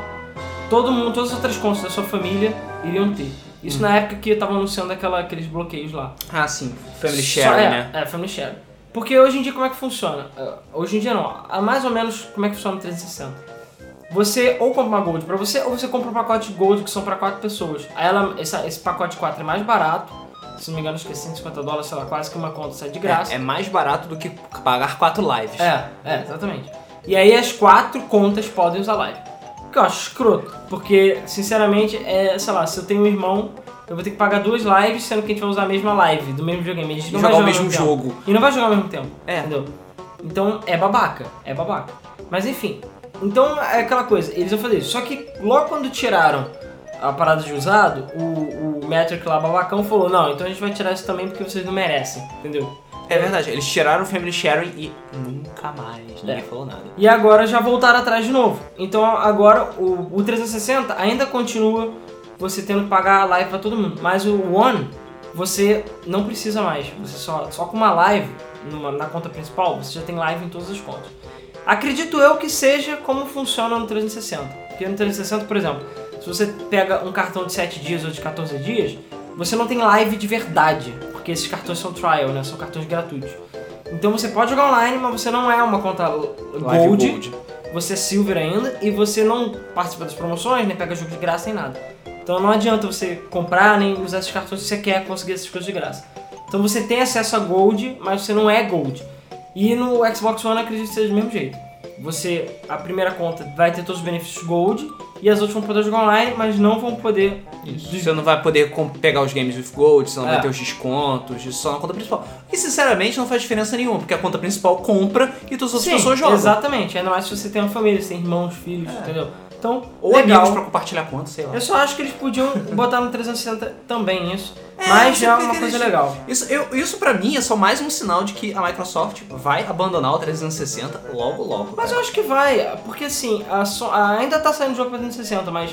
todo mundo, todas as outras contas da sua família iriam ter. Isso na época que estavam anunciando aquela, aqueles bloqueios lá. Ah, sim. Family sharing, é, né? É, family sharing. Porque hoje em dia como é que funciona? Uh, Hoje em dia não, há mais ou menos como é que funciona no 360. Você ou compra uma Gold pra você, ou você compra um pacote Gold que são pra quatro pessoas. Aí ela, essa- esse pacote de 4 é mais barato, se não me engano acho que é 150 dólares, sei lá, quase que uma conta sai de graça. É, é mais barato do que pagar quatro lives. É, é, exatamente. E aí as quatro contas podem usar live. O que eu acho escroto, porque, sinceramente, é, sei lá, se eu tenho um irmão, eu vou ter que pagar duas lives, sendo que a gente vai usar a mesma live, do mesmo videogame. A gente não Jogar vai o jogar mesmo ao tempo. jogo. E não vai jogar ao mesmo tempo. É. Entendeu? Então é babaca, é babaca. Mas enfim, então é aquela coisa, eles vão fazer isso. Só que logo quando tiraram a parada de usado, o, o Metric lá, babacão, falou: não, então a gente vai tirar isso também porque vocês não merecem, entendeu? É verdade, eles tiraram o Family Sharing e nunca mais, ninguém É. falou nada. E agora já voltaram atrás de novo. Então agora o, o 360 ainda continua você tendo que pagar a live pra todo mundo. Mas o One você não precisa mais. Você só, só com uma live numa- na conta principal, você já tem live em todas as contas. Acredito eu que seja como funciona no 360. Porque no 360, por exemplo, se você pega um cartão de 7 dias ou de 14 dias, você não tem live de verdade. Porque esses cartões são trial, né? São cartões gratuitos. Então você pode jogar online, mas você não é uma conta Live Gold, você é Silver ainda e você não participa das promoções, nem pega jogo de graça, nem nada. Então não adianta você comprar nem usar esses cartões se você quer conseguir essas coisas de graça. Então você tem acesso a Gold, mas você não é Gold. E no Xbox One acredito que seja do mesmo jeito. Você, a primeira conta vai ter todos os benefícios Gold e as outras vão poder jogar online, mas não vão poder. Você não vai poder pegar os games with gold, você não É. vai ter os descontos, isso só na conta principal. E sinceramente não faz diferença nenhuma, porque a conta principal compra e todas as outras Sim, pessoas jogam. Exatamente, ainda mais se você tem uma família, se tem irmãos, filhos, entendeu? Então, Ou legal. amigos pra compartilhar conta, sei lá. Eu só acho que eles podiam [LAUGHS] botar no 360 também isso. É, mas já é uma coisa eles- legal. Isso, eu, isso pra mim é só mais um sinal de que a Microsoft vai abandonar o 360 logo logo. Mas cara. eu acho que vai, porque assim, a So- ainda tá saindo jogo pra 360, mas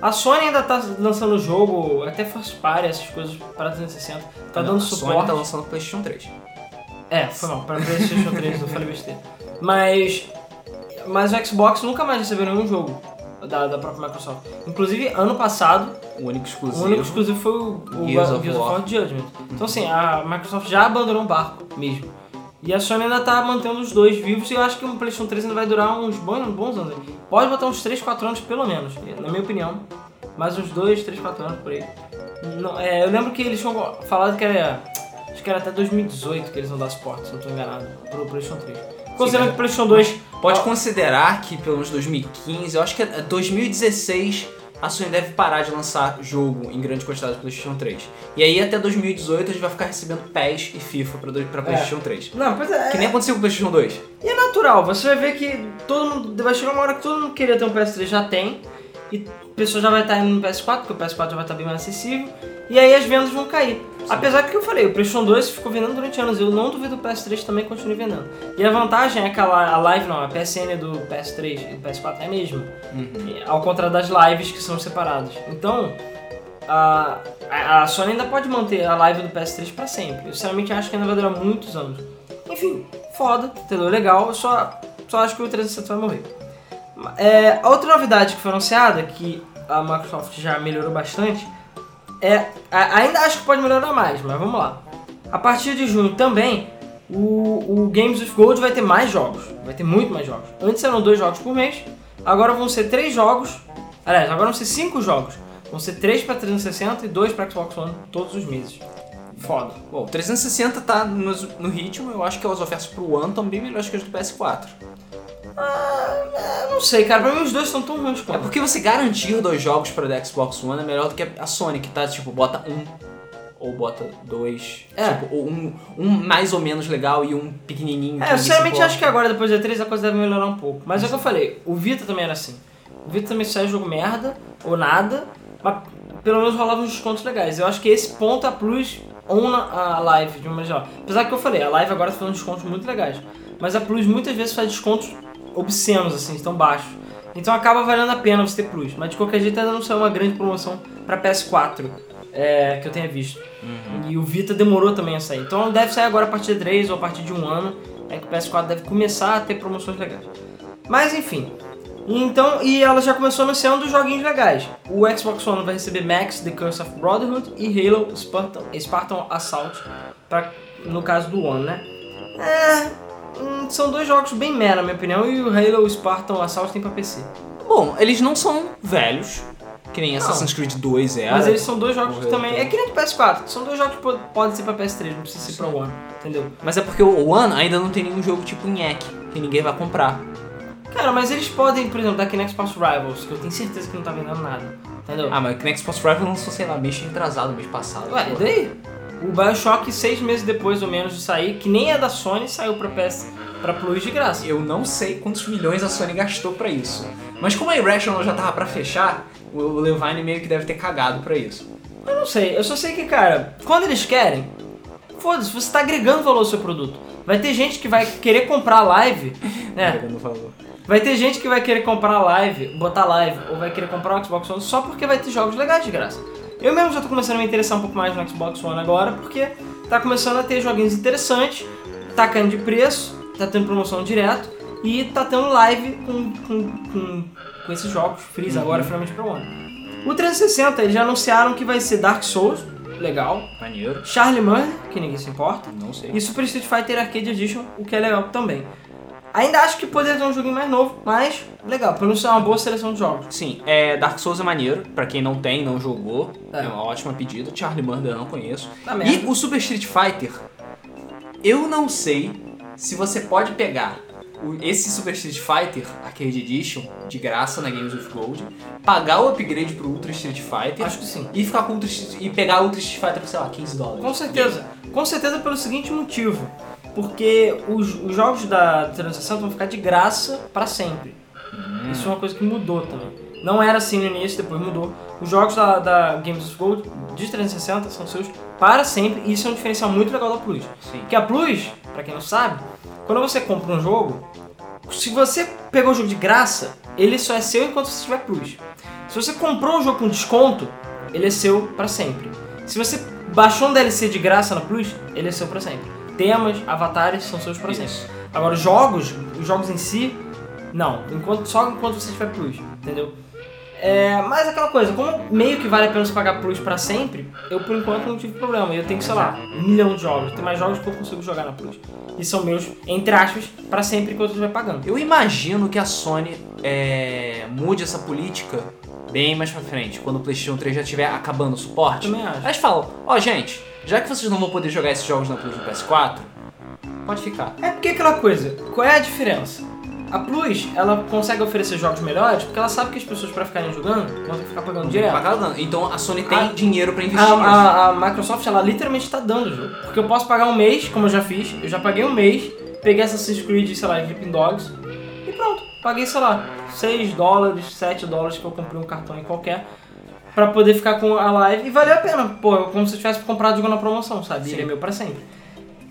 a Sony ainda tá lançando jogo, até First Party, essas coisas pra 360. Tá Não, dando a Sony suporte. tá lançando o PlayStation 3. É, foi mal, pra PlayStation 3, eu falei besteira. Mas, mas o Xbox nunca mais recebeu nenhum jogo da, da própria Microsoft. Inclusive, ano passado, O único exclusivo. o único exclusivo foi o, o Gears Gears, of of War. War Judgment. Então assim, a Microsoft já abandonou o barco mesmo. E a Sony ainda tá mantendo os dois vivos e eu acho que o PlayStation 3 ainda vai durar uns bons, bons anos. Pode botar uns 3, 4 anos pelo menos, na minha opinião. Mais uns 2, 3, 4 anos por aí. Não, é, eu lembro que eles tinham falado que era. Acho que era até 2018 que eles vão dar suporte, se não estou enganado, pro PlayStation 3. Considerando que o PlayStation 2. Pode considerar que pelo menos 2015, eu acho que é 2016 a Sony deve parar de lançar jogo em grande quantidade do PlayStation 3. E aí até 2018 a gente vai ficar recebendo PES e FIFA pra, pra PlayStation 3. Não, pois é. Que nem aconteceu com o PlayStation 2. E é natural, você vai ver que todo mundo. Vai chegar uma hora que todo mundo que queria ter um PS3 já tem. E a pessoa já vai estar indo no PS4, porque o PS4 já vai estar bem mais acessível. E aí as vendas vão cair. Apesar que eu falei, o PlayStation 2 ficou vendendo durante anos. Eu não duvido o PS3 também continue vendendo. E a vantagem é que a, li- a live não, a PSN do PS3 e do PS4 é a mesma. E, Ao contrário das lives que são separadas. Então, a, a Sony ainda pode manter a live do PS3 pra sempre. Eu sinceramente acho que ainda vai durar muitos anos. Enfim, foda, entendeu? Legal, eu só, só acho que o 360 vai morrer. É, outra novidade que foi anunciada, que a Microsoft já melhorou bastante, é, ainda acho que pode melhorar mais, mas vamos lá. A partir de junho também, o, o Games with Gold vai ter mais jogos. Vai ter muito mais jogos. Antes eram dois jogos por mês, agora vão ser três jogos. Aliás, agora vão ser cinco jogos. Vão ser três pra 360 e dois pra Xbox One todos os meses. Foda. Bom, o 360 tá no, no ritmo, eu acho que as ofertas pro One estão bem melhores que as do PS4. Eu não sei, cara, pra mim os dois são tão ruins É quanto. porque você garantir dois jogos para Xbox One é melhor do que a Sony, que tá tipo, bota um ou bota dois. É. Tipo, ou um, um mais ou menos legal e um pequenininho. que É, eu sinceramente acho que agora, depois da 3, a coisa deve melhorar um pouco. Mas é o que eu falei, o Vita também era assim. O Vita também sai jogo merda, ou nada, mas pelo menos rolava uns descontos legais. Eu acho que esse ponto a Plus on a live de uma maneira geral. Apesar que eu falei, a live agora tá fazendo descontos muito legais. Mas a Plus muitas vezes faz descontos obscenos, assim, tão baixos. Então acaba valendo a pena você ter Plus. Mas de qualquer jeito ainda não saiu uma grande promoção pra PS4 é, que eu tenha visto. E o Vita demorou também a sair. Então deve sair agora a partir de 3 ou a partir de um ano. É que o PS4 deve começar a ter promoções legais. Mas enfim. Então, e ela já começou anunciando joguinhos legais. O Xbox One vai receber Max, The Curse of Brotherhood e Halo Spartan, Spartan Assault, pra, no caso do One, né? É, hum, são dois jogos bem mera, na minha opinião, e o Halo Spartan Assault tem pra PC. Bom, eles não são velhos, que nem Assassin's Creed 2 era. Mas eles são dois jogos que também. É que nem do PS4, são dois jogos que po- podem ser pra PS3, não precisa ser pra One, entendeu? Mas é porque o One ainda não tem nenhum jogo tipo NEC, que ninguém vai comprar. Cara, mas eles podem, por exemplo, daqui no Xbox Rivals, que eu tenho certeza que não tá vendendo nada, entendeu? Ah, mas o Kinect Xbox Rival lançou, sei lá, mês atrasado, mês passado. Ué, e daí? O Bioshock, seis meses depois ou menos de sair, que nem é da Sony, saiu pra PS, pra Plus de graça. Eu não sei quantos milhões a Sony gastou pra isso. Mas como a Irrational já tava pra fechar, o Levine meio que deve ter cagado pra isso. Eu não sei, eu só sei que, cara, quando eles querem, foda-se, você tá agregando valor ao seu produto. Vai ter gente que vai querer comprar live, né? Pegando valor. Vai ter gente que vai querer comprar live, botar live, ou vai querer comprar o Xbox One só porque vai ter jogos legais de graça. Eu mesmo já tô começando a me interessar um pouco mais no Xbox One agora, porque tá começando a ter joguinhos interessantes, tá caindo de preço, tá tendo promoção direto, e tá tendo live com, com, com, com esses jogos, Freeza agora finalmente pro One. O 360, eles já anunciaram que vai ser Dark Souls, legal, Maneiro. Charlie Murder, que ninguém se importa, Não sei. e Super Street Fighter Arcade Edition, o que é legal também. Ainda acho que poderia ter um joguinho mais novo, mas legal, pelo menos é uma boa seleção de jogos. Sim, é, Dark Souls é maneiro, pra quem não tem, não jogou, É. é, uma ótima pedida. Charlie Murder eu não conheço. Tá E o Super Street Fighter, eu não sei se você pode pegar esse Super Street Fighter Arcade Edition de graça na Games of Gold, pagar o upgrade pro Ultra Street Fighter Acho que sim. e ficar com Ultra Street, e pegar Ultra Street Fighter por sei lá 15 dólares. Com certeza. Com certeza pelo seguinte motivo. Porque os, os jogos da 360 vão ficar de graça pra sempre. Isso é uma coisa que mudou também. Não era assim no início, depois mudou. Os jogos da, da Games of Gold de 360 são seus para sempre e isso é um diferencial muito legal da Plus. Sim. Porque a Plus, pra quem não sabe, quando você compra um jogo, se você pegou o jogo de graça, ele só é seu enquanto você tiver Plus. Se você comprou um jogo com desconto, ele é seu pra sempre. Se você baixou um DLC de graça na Plus, ele é seu pra sempre. Temas, avatares são seus pra sempre. Isso. Agora, os jogos, os jogos em si, não. Enquanto, só enquanto você tiver Plus, entendeu? É, mas aquela coisa, como meio que vale a pena você pagar Plus pra sempre, eu por enquanto não tive problema. Eu tenho, sei lá, um milhão de jogos. Tem mais jogos que eu consigo jogar na Plus. E são meus, entre aspas, pra sempre enquanto eu estiver pagando. Eu imagino que a Sony é, mude essa política bem mais pra frente, quando o PlayStation 3 já estiver acabando o suporte. Eles falam: Ó, gente, já que vocês não vão poder jogar esses jogos na Plus do PS4, pode ficar. É porque aquela coisa, qual é a diferença? A Plus, ela consegue oferecer jogos melhores porque ela sabe que as pessoas pra ficarem jogando vão ter que ficar pagando direto. Pagar. Então a Sony tem A- dinheiro pra A, investir nisso. a- a Microsoft, ela literalmente tá dando o jogo. Porque eu posso pagar um mês, como eu já fiz, eu já paguei um mês, peguei Assassin's Creed, sei lá, Sleeping Dogs. Paguei, sei lá, 6 dólares, 7 dólares que eu comprei um cartão em qualquer, pra poder ficar com a live, e valeu a pena. Pô, eu- como se eu tivesse comprado o jogo na promoção, sabe? Sim. Ele é meu pra sempre.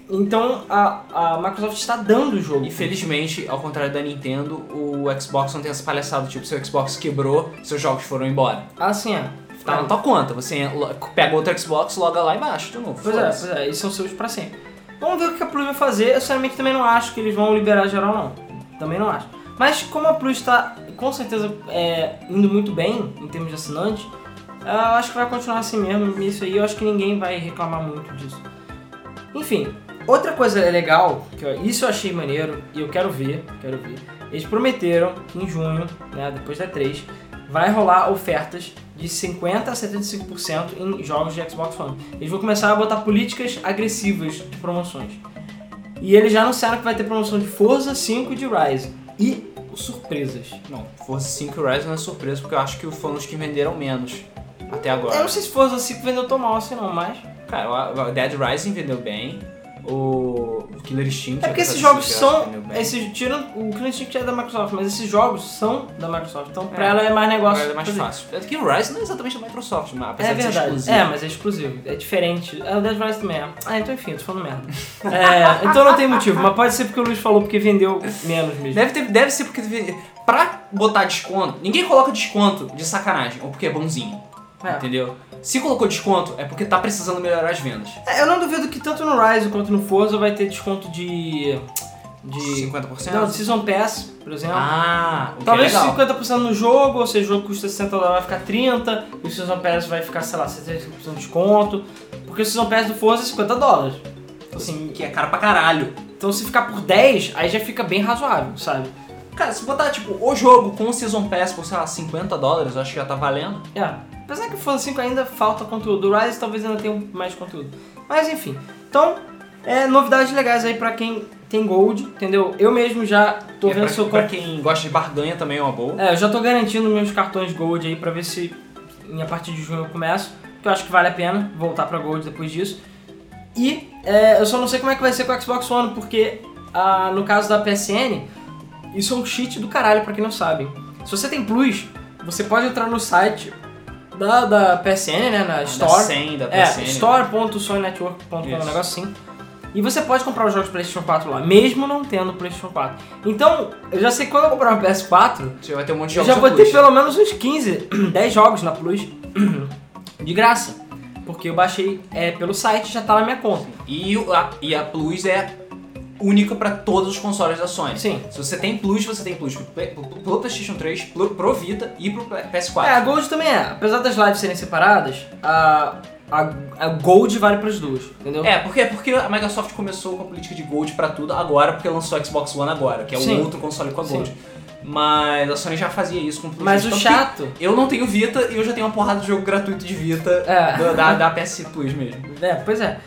Então, a, a Microsoft está dando o jogo. Infelizmente, ao contrário da Nintendo, o Xbox não tem essa palhaçada, tipo, seu Xbox quebrou, seus jogos foram embora. Assim, é. Tá na tua conta, você pega outro Xbox, loga lá e baixa de novo. Pois é, pois é, eles são seus pra sempre. Vamos ver o que a Plus vai fazer. Eu sinceramente também não acho que eles vão liberar geral, não. Também não acho. Mas como a Plus está com certeza é, indo muito bem em termos de assinante, Eu acho que vai continuar assim mesmo, isso aí, eu acho que ninguém vai reclamar muito disso. Enfim, outra coisa legal, que eu- isso eu achei maneiro e eu quero ver, quero ver. Eles prometeram que em junho, né, depois da 3, vai rolar ofertas de 50 a 75% em jogos de Xbox One. Eles vão começar a botar políticas agressivas de promoções. E eles já anunciaram que vai ter promoção de Forza 5 e de Rise. E surpresas. Não, Forza 5 e Rise não é surpresa, porque eu acho que foram os que venderam menos até agora. Eu não sei se Forza 5 vendeu tão mal assim não, mas... Cara, o Dead Rising vendeu bem, o Killer Instinct... É porque apesar esses jogos ser são. Esses, tiram o Clean Instinct é da Microsoft, mas esses jogos são da Microsoft. Então pra É. ela é mais negócio. Agora é mais fácil. É que o Rise não é exatamente da Microsoft, mas apesar É de ser verdade. exclusivo. É, mas é exclusivo. É diferente. É, o Dead Rise também é. Ah, então enfim, eu tô falando merda. [LAUGHS] É, então não tem motivo, mas pode ser porque o Luiz falou porque vendeu menos mesmo. Deve, ter, deve ser porque... Pra botar desconto, ninguém coloca desconto de sacanagem, ou porque é bonzinho, É. entendeu? Se colocou desconto, é porque tá precisando melhorar as vendas. É, Eu não duvido que tanto no Rise quanto no Forza vai ter desconto de. de. 50%? Não, de Season Pass, por exemplo. Ah, o que Talvez é legal. 50% no jogo, ou seja, o jogo custa 60 dólares, vai ficar 30, e o Season Pass vai ficar, sei lá, 75% de desconto. Porque o Season Pass do Forza é 50 dólares. Assim, Que é caro pra caralho. então se ficar por 10, aí já fica bem razoável, sabe? Cara, se botar, tipo, o jogo com o Season Pass por, sei lá, 50 dólares, eu acho que já tá valendo. É. Apesar que o Forza 5 ainda falta conteúdo, o Rise talvez ainda tenha mais conteúdo. Mas enfim. Então, é, novidades legais aí pra quem tem Gold, entendeu? Eu mesmo já tô é vendo pra, se eu pra quem gosta de barganha também é uma boa. É, eu já tô garantindo meus cartões Gold aí pra ver se a partir de junho eu começo. Que eu acho que vale a pena voltar pra Gold depois disso. E é, eu só não sei como é que vai ser com o Xbox One, porque ah, no caso da PSN, isso é um cheat do caralho pra quem não sabe. Se você tem Plus, você pode entrar no site da, da PSN, né, na Da Store. 100 da É, PSN. store.sonynetwork.com, um Isso. negócio assim. E você pode comprar os jogos PlayStation 4 lá, mesmo não tendo PlayStation 4. Então, eu já sei que quando eu comprar uma PS4, Você vai ter um monte de eu jogos já vou ter pelo menos uns 15, 10 [CLEARS THROAT] jogos na Plus [CLEARS THROAT] de graça. Porque eu baixei é, pelo site já tá na minha conta. E, a, e a Plus é única pra todos os consoles da Sony. Sim. Se você tem Plus, você tem Plus pro, Play- pro- pro PlayStation 3, pro, pro Vita e pro PS4. É, a Gold também é. Apesar das lives serem separadas, a, a, a Gold vale pras duas, entendeu? É, porque, porque a Microsoft começou com a política de Gold pra tudo agora, porque lançou o Xbox One agora, que é o Sim. outro console com a Sim. Gold. Mas a Sony já fazia isso com o Mas o que chato... Eu não tenho Vita e eu já tenho uma porrada de jogo gratuito de Vita É. da, da, da PS Plus mesmo. É, pois é.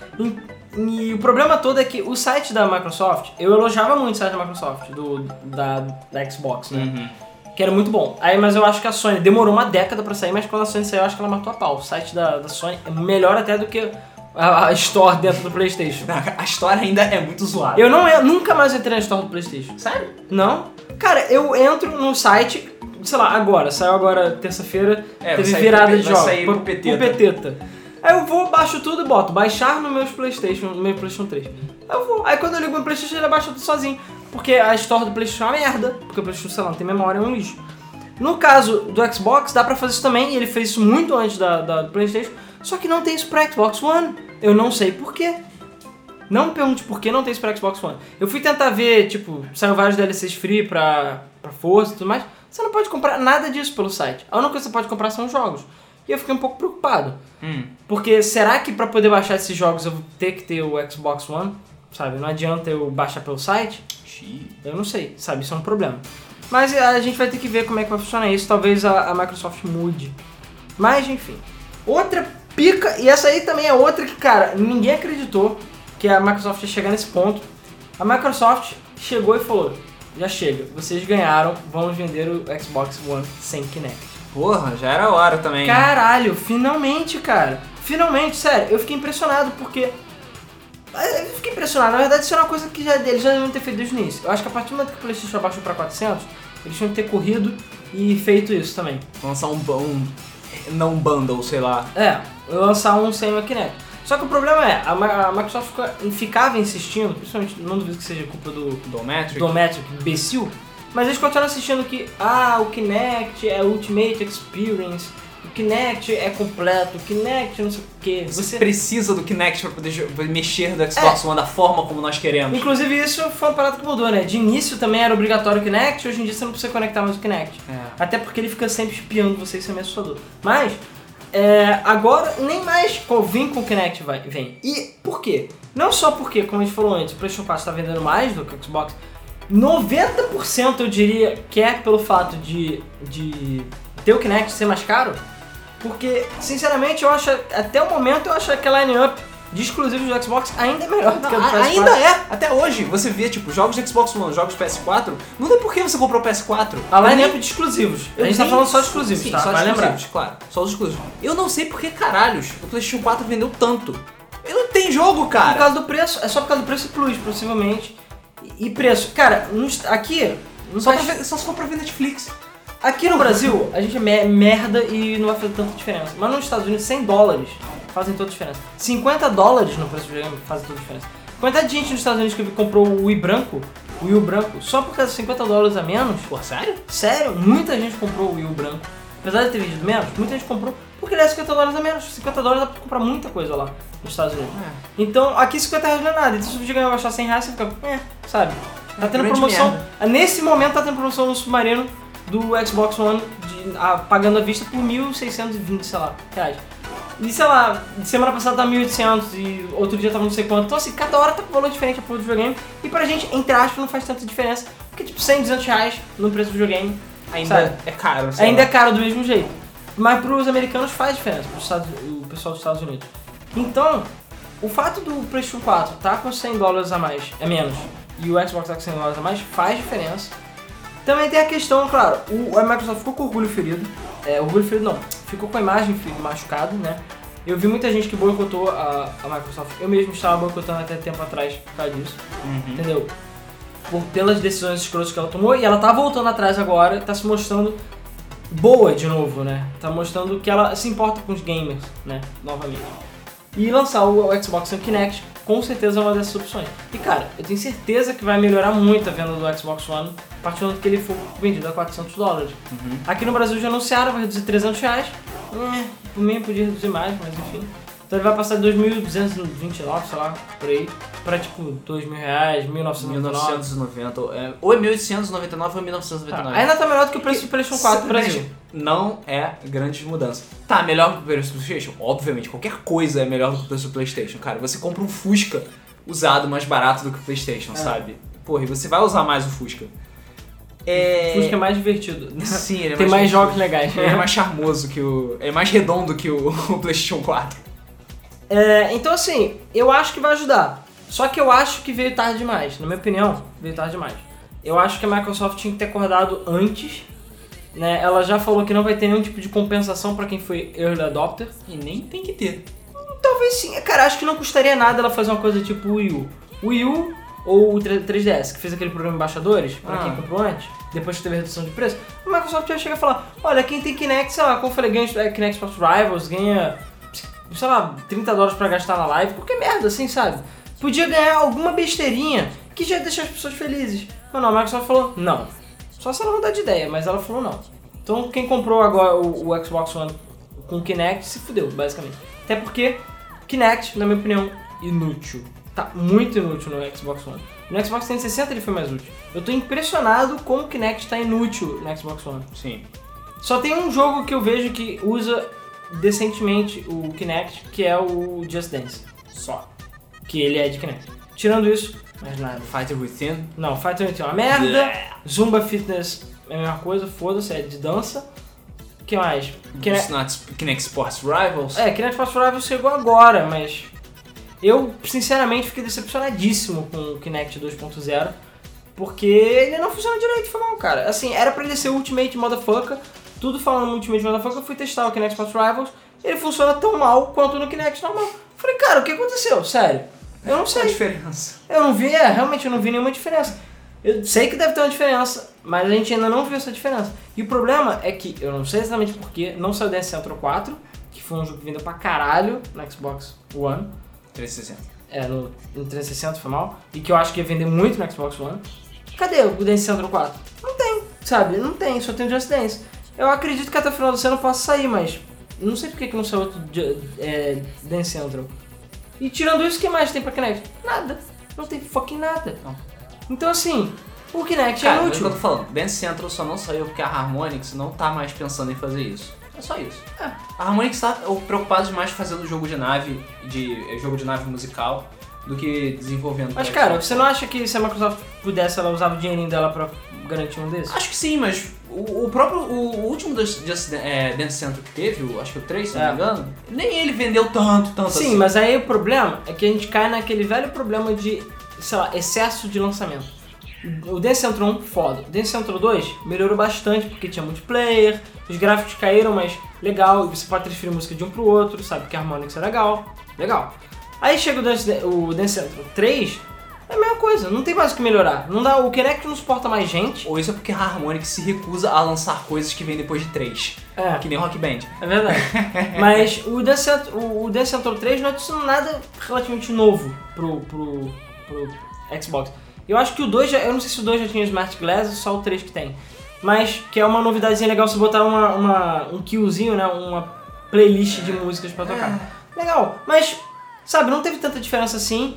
E o problema todo é que o site da Microsoft, eu elogiava muito o site da Microsoft, do, da, da Xbox, né? Uhum. Que era muito bom. Aí, mas eu acho que a Sony demorou uma década pra sair, mas quando a Sony saiu, eu acho que ela matou a pau. O site da, da Sony é melhor até do que a, a Store dentro do PlayStation. [LAUGHS] A história ainda é muito zoada. Eu não eu nunca mais entrei na Store do PlayStation. Sério? Não? Cara, eu entro no site, sei lá, agora, saiu agora terça-feira, É, teve sair virada pro- de vai jogos. sair pro Peteta. Peteta. Aí eu vou, baixo tudo e boto, baixar no meus Playstation, no meu Playstation 3. Aí eu vou. Aí quando eu ligo meu Playstation, ele baixa tudo sozinho. Porque a Store do Playstation é uma merda. Porque o Playstation, sei lá, não tem memória, é um lixo. No caso do Xbox, dá pra fazer isso também, e ele fez isso muito antes da, da do Playstation, só que não tem isso pra Xbox One. Eu não sei porquê. Não me pergunte por que não tem isso pra Xbox One. Eu fui tentar ver, tipo, saiu vários DLCs free pra, pra Forza e tudo mais. Você não pode comprar nada disso pelo site. A única coisa que você pode comprar são os jogos. E eu fiquei um pouco preocupado. Hum. Porque será que pra poder baixar esses jogos eu vou ter que ter o Xbox One? Sabe, não adianta eu baixar pelo site? Xiii. Eu não sei, sabe, isso é um problema. Mas é, a gente vai ter que ver como é que vai funcionar isso, talvez a, a Microsoft mude. Mas enfim. Outra pica, e essa aí também é outra que, cara, ninguém acreditou que a Microsoft ia chegar nesse ponto. A Microsoft chegou e falou: já chega, vocês ganharam, vamos vender o Xbox One sem Kinect. Porra, já era hora também. Caralho, finalmente, cara. Finalmente, sério, eu fiquei impressionado porque. Eu fiquei impressionado, na verdade isso era uma coisa que já, eles já deviam ter feito desde o início. Eu acho que a partir do momento que o PlayStation abaixou pra 400, eles tinham que ter corrido e feito isso também. Lançar um, um não bundle, sei lá. É, lançar um sem o Kinect. Só que o problema é, a, Microsoft fica- ficava insistindo, principalmente, não duvido que seja culpa do, Dometric. do Metric, imbecil, mas eles continuam assistindo que, ah, o Kinect é Ultimate Experience, o Kinect é completo, o Kinect não sei o que. Você precisa do Kinect pra poder mexer do Xbox One da forma como nós queremos. Inclusive isso foi uma parada que mudou, né? De início também era obrigatório o Kinect, hoje em dia você não precisa conectar mais o Kinect. É. Até porque ele fica sempre espiando você, isso é meio assustador. Mas, É, agora, nem mais vem com o Kinect vai, vem. E por quê? Não só porque, como a gente falou antes, o PlayStation 4 está vendendo mais do que o Xbox. 90% eu diria que é pelo fato de, de ter o Kinect ser mais caro. Porque, sinceramente, eu acho, até o momento, eu acho que a line-up de exclusivos do Xbox ainda é melhor do que a do a- PS4. ainda é, até hoje. Você vê, tipo, jogos de Xbox One, jogos PS4, não tem por que você comprou o PS4. A Eu line-up nem- de exclusivos. eu a gente tá falando só de exclusivos, Sim, tá? Só de exclusivos, claro. Só os exclusivos. Eu não sei por que caralhos o PlayStation 4 vendeu tanto. Ele não tem jogo, Por cara. causa do preço, é só por causa do preço plus, possivelmente. E, preço. Cara, aqui. Não Só, faz- pra só se for pra ver Netflix. Aqui no Brasil, a gente é me- merda e não vai fazer tanta diferença. Mas nos Estados Unidos, 100 dólares fazem toda a diferença. 50 dólares no preço do videogame fazem toda a diferença. Quantidade de gente nos Estados Unidos que comprou o Wii branco, o Wii branco, só por causa de 50 dólares a menos. Pô, sério? Sério, muita gente comprou o Wii branco. Apesar de ter vendido menos, muita gente comprou porque é 50 dólares a menos. 50 dólares dá pra comprar muita coisa lá nos Estados Unidos. Então, aqui 50 reais não é nada. Então, se o videogame gastar 100 reais, você fica, é, sabe? Tá tendo grande promoção. merda. Nesse momento tá tendo promoção no Submarino do Xbox One, de, a- pagando à vista por 1.620, sei lá, reais. E sei lá, semana passada tá 1.800 e outro dia tava não sei quanto. Então assim, cada hora tá com valor diferente a porra do videogame. E pra gente, entre aspas, não faz tanta diferença. Porque tipo, 100, 200 reais no preço do videogame Ainda Sabe? é caro. ainda é caro do mesmo jeito. Mas pros americanos faz diferença, Estados, o pessoal dos Estados Unidos. Então, o fato do PlayStation 4 tá com 100 dólares a mais, é menos, e o Xbox tá com 100 dólares a mais, faz diferença. Também tem a questão, claro, o, a Microsoft ficou com orgulho ferido. É, orgulho ferido não, ficou com a imagem fe- machucada, né? Eu vi muita gente que boicotou a, a Microsoft. Eu mesmo estava boicotando até tempo atrás por causa disso Uhum. entendeu? Por, pelas decisões escrotas que ela tomou e ela tá voltando atrás agora, tá se mostrando boa de novo, né? Tá mostrando que ela se importa com os gamers, né? Novamente. E lançar o, Xbox One Kinect com certeza é uma dessas opções. E cara, eu tenho certeza que vai melhorar muito a venda do Xbox One a partir do momento que ele for vendido a 400 dólares. Uhum. Aqui no Brasil já anunciaram, vai reduzir 300 reais. É, por mim podia reduzir mais, mas enfim. Então ele vai passar de 2.229, sei lá, por aí, pra tipo 2.000 reais, 1.999. 1990. é, ou é 1899 ou 1999. Ah, ainda tá melhor do que o preço do PlayStation 4 no Brasil. Não é grande mudança. Tá, melhor que o preço do PlayStation? Obviamente, qualquer coisa é melhor do que o preço do PlayStation, cara. Você compra um Fusca usado mais barato do que o PlayStation, É. sabe? Porra, e você vai usar mais o Fusca. É. O Fusca é mais divertido. Sim, ele é Tem mais, mais jogos legais. Ele é mais charmoso que o. É mais redondo que o, [LAUGHS] o PlayStation 4. É, então assim, eu acho que vai ajudar. Só que eu acho que veio tarde demais. Na minha opinião, veio tarde demais. Eu acho que a Microsoft tinha que ter acordado antes. Né? Ela já falou que não vai ter nenhum tipo de compensação pra quem foi early adopter. E nem tem que ter. Talvez sim, cara, acho que não custaria nada ela fazer uma coisa tipo o Wii U. O Wii U ou o 3DS, que fez aquele programa Embaixadores, pra Ah. quem comprou antes, depois que teve a redução de preço, a Microsoft já chega e fala, olha, quem tem Kinect, sei lá, como eu falei, ganha é, Kinect Sports Rivals, ganha, sei lá, 30 dólares pra gastar na live, qualquer merda, assim, sabe? Podia ganhar alguma besteirinha que já ia deixar as pessoas felizes. Mas não, a Microsoft falou, não. Só se ela mudar de ideia, mas ela falou não. Então quem comprou agora o, o Xbox One com Kinect se fudeu, basicamente. Até porque Kinect, na minha opinião, inútil. Tá muito inútil no Xbox One. No Xbox 360 ele foi mais útil. Eu tô impressionado como o Kinect tá inútil no Xbox One. Sim. Só tem um jogo que eu vejo que usa decentemente o Kinect, que é o Just Dance. Só. Que ele é de Kinect. Tirando isso, mais nada. Fighter Within. Não, Fighter Unity é uma merda. Zumba Fitness é a mesma coisa, foda-se, é de dança. O que mais? Kinect, Kinect, Sports Rivals. é, Kinect Fast Rivals chegou agora, mas eu sinceramente fiquei decepcionadíssimo com o Kinect 2.0, porque ele não funciona direito, foi mal, cara. Assim, era pra ele ser Ultimate Motherfucker, tudo falando no Ultimate Motherfucker, eu fui testar o Kinect Fast Rivals, ele funciona tão mal quanto no Kinect normal. Falei, cara, o que aconteceu? Sério. Eu não Qual a sei. diferença? Eu não vi, é, realmente eu não vi nenhuma diferença. Eu sei que deve ter uma diferença, mas a gente ainda não viu essa diferença. E o problema é que, eu não sei exatamente porquê, não saiu Dance Central 4, que foi um jogo que vendeu pra caralho no Xbox One, 360. é, no, no 360 foi mal, e que eu acho que ia vender muito no Xbox One. Cadê o Dance Central 4? Não tem, sabe? Não tem, só tem o Just Dance. Eu acredito que até o final do ano possa sair, mas não sei por que não saiu outro é, Dance Central. E tirando isso, o que mais tem pra Kinect? Nada. Não tem fucking nada. Não. Então assim, o Kinect Cara, é mas é que eu tô falando. Dance Central só não saiu porque a Harmonix não tá mais pensando em fazer isso. É só isso. É. A Harmonix está preocupada demais fazendo jogo de nave, de eh, jogo de nave musical, do que desenvolvendo. Mas, cara, você não acha que se a Microsoft pudesse, ela usava o dinheirinho dela pra garantir um desses? Acho que sim, mas o, o próprio. O, último Just, Just é, Dance Central que teve, acho que o 3, se não É. me engano, nem ele vendeu tanto, tanto Sim, assim. mas aí o problema é que a gente cai naquele velho problema de, sei lá, excesso de lançamento. O Dance Central 1, foda. O Dance Central 2 melhorou bastante porque tinha multiplayer, os gráficos caíram, mas legal, e você pode transferir música de um pro outro, sabe? Porque a Harmonix é legal, legal. Aí chega o Dance, o Dance Central 3, é a mesma coisa, não tem mais o que melhorar. Não dá, o Kinect não suporta mais gente. Ou isso é porque a Harmonix se recusa a lançar coisas que vêm depois de 3. É. Que nem Rock Band. É verdade. [LAUGHS] Mas o Dance Central, o o Dance Central 3 não adicionou nada relativamente novo pro, pro, pro Xbox. Eu acho que o 2 já. Eu não sei se o 2 já tinha Smart Glass ou só o 3 que tem. Mas que é uma novidadezinha legal você botar uma, uma- um killzinho, né? Uma playlist de músicas pra tocar. Legal. Mas, sabe, não teve tanta diferença assim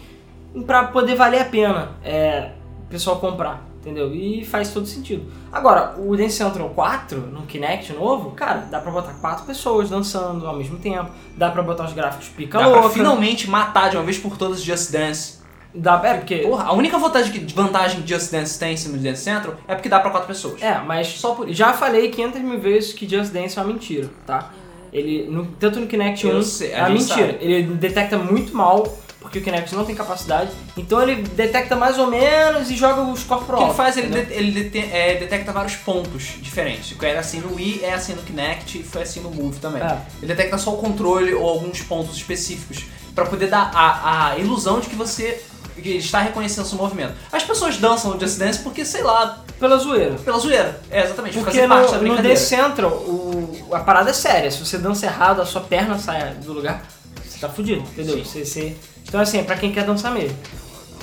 pra poder valer a pena é, o pessoal comprar. Entendeu? E faz todo sentido. Agora, o Dance Central 4, no Kinect novo, cara, dá pra botar quatro pessoas dançando ao mesmo tempo. Dá pra botar os gráficos pica Dá louca. pra finalmente matar de uma vez por todas Just Dance. Dá, é, porque... Porra, a única vantagem que, vantagem que Just Dance tem em cima de Dance Central é porque dá pra quatro pessoas. É, mas Só por isso. já falei 500 mil vezes que Just Dance é uma mentira, tá? Ele, no- tanto no Kinect Eu 1, sei, é mentira. sabe. Ele detecta muito mal, porque o Kinect não tem capacidade. Então ele detecta mais ou menos e joga os corpos O que ele faz, ele, de- ele dete- é, detecta vários pontos diferentes. Era assim no Wii, é assim no Kinect e foi assim no Move também. É. Ele detecta só o controle ou alguns pontos específicos pra poder dar a, a ilusão de que você está reconhecendo seu movimento. As pessoas dançam no Just Dance porque, sei lá, Pela zoeira. pela zoeira. É, exatamente, Porque fazer parte da no, no. The Central, o, a parada é séria. Se você dança errado, a sua perna sai do lugar, você tá fudido, entendeu? Sim. Você, você- Então assim, é pra quem quer dançar mesmo.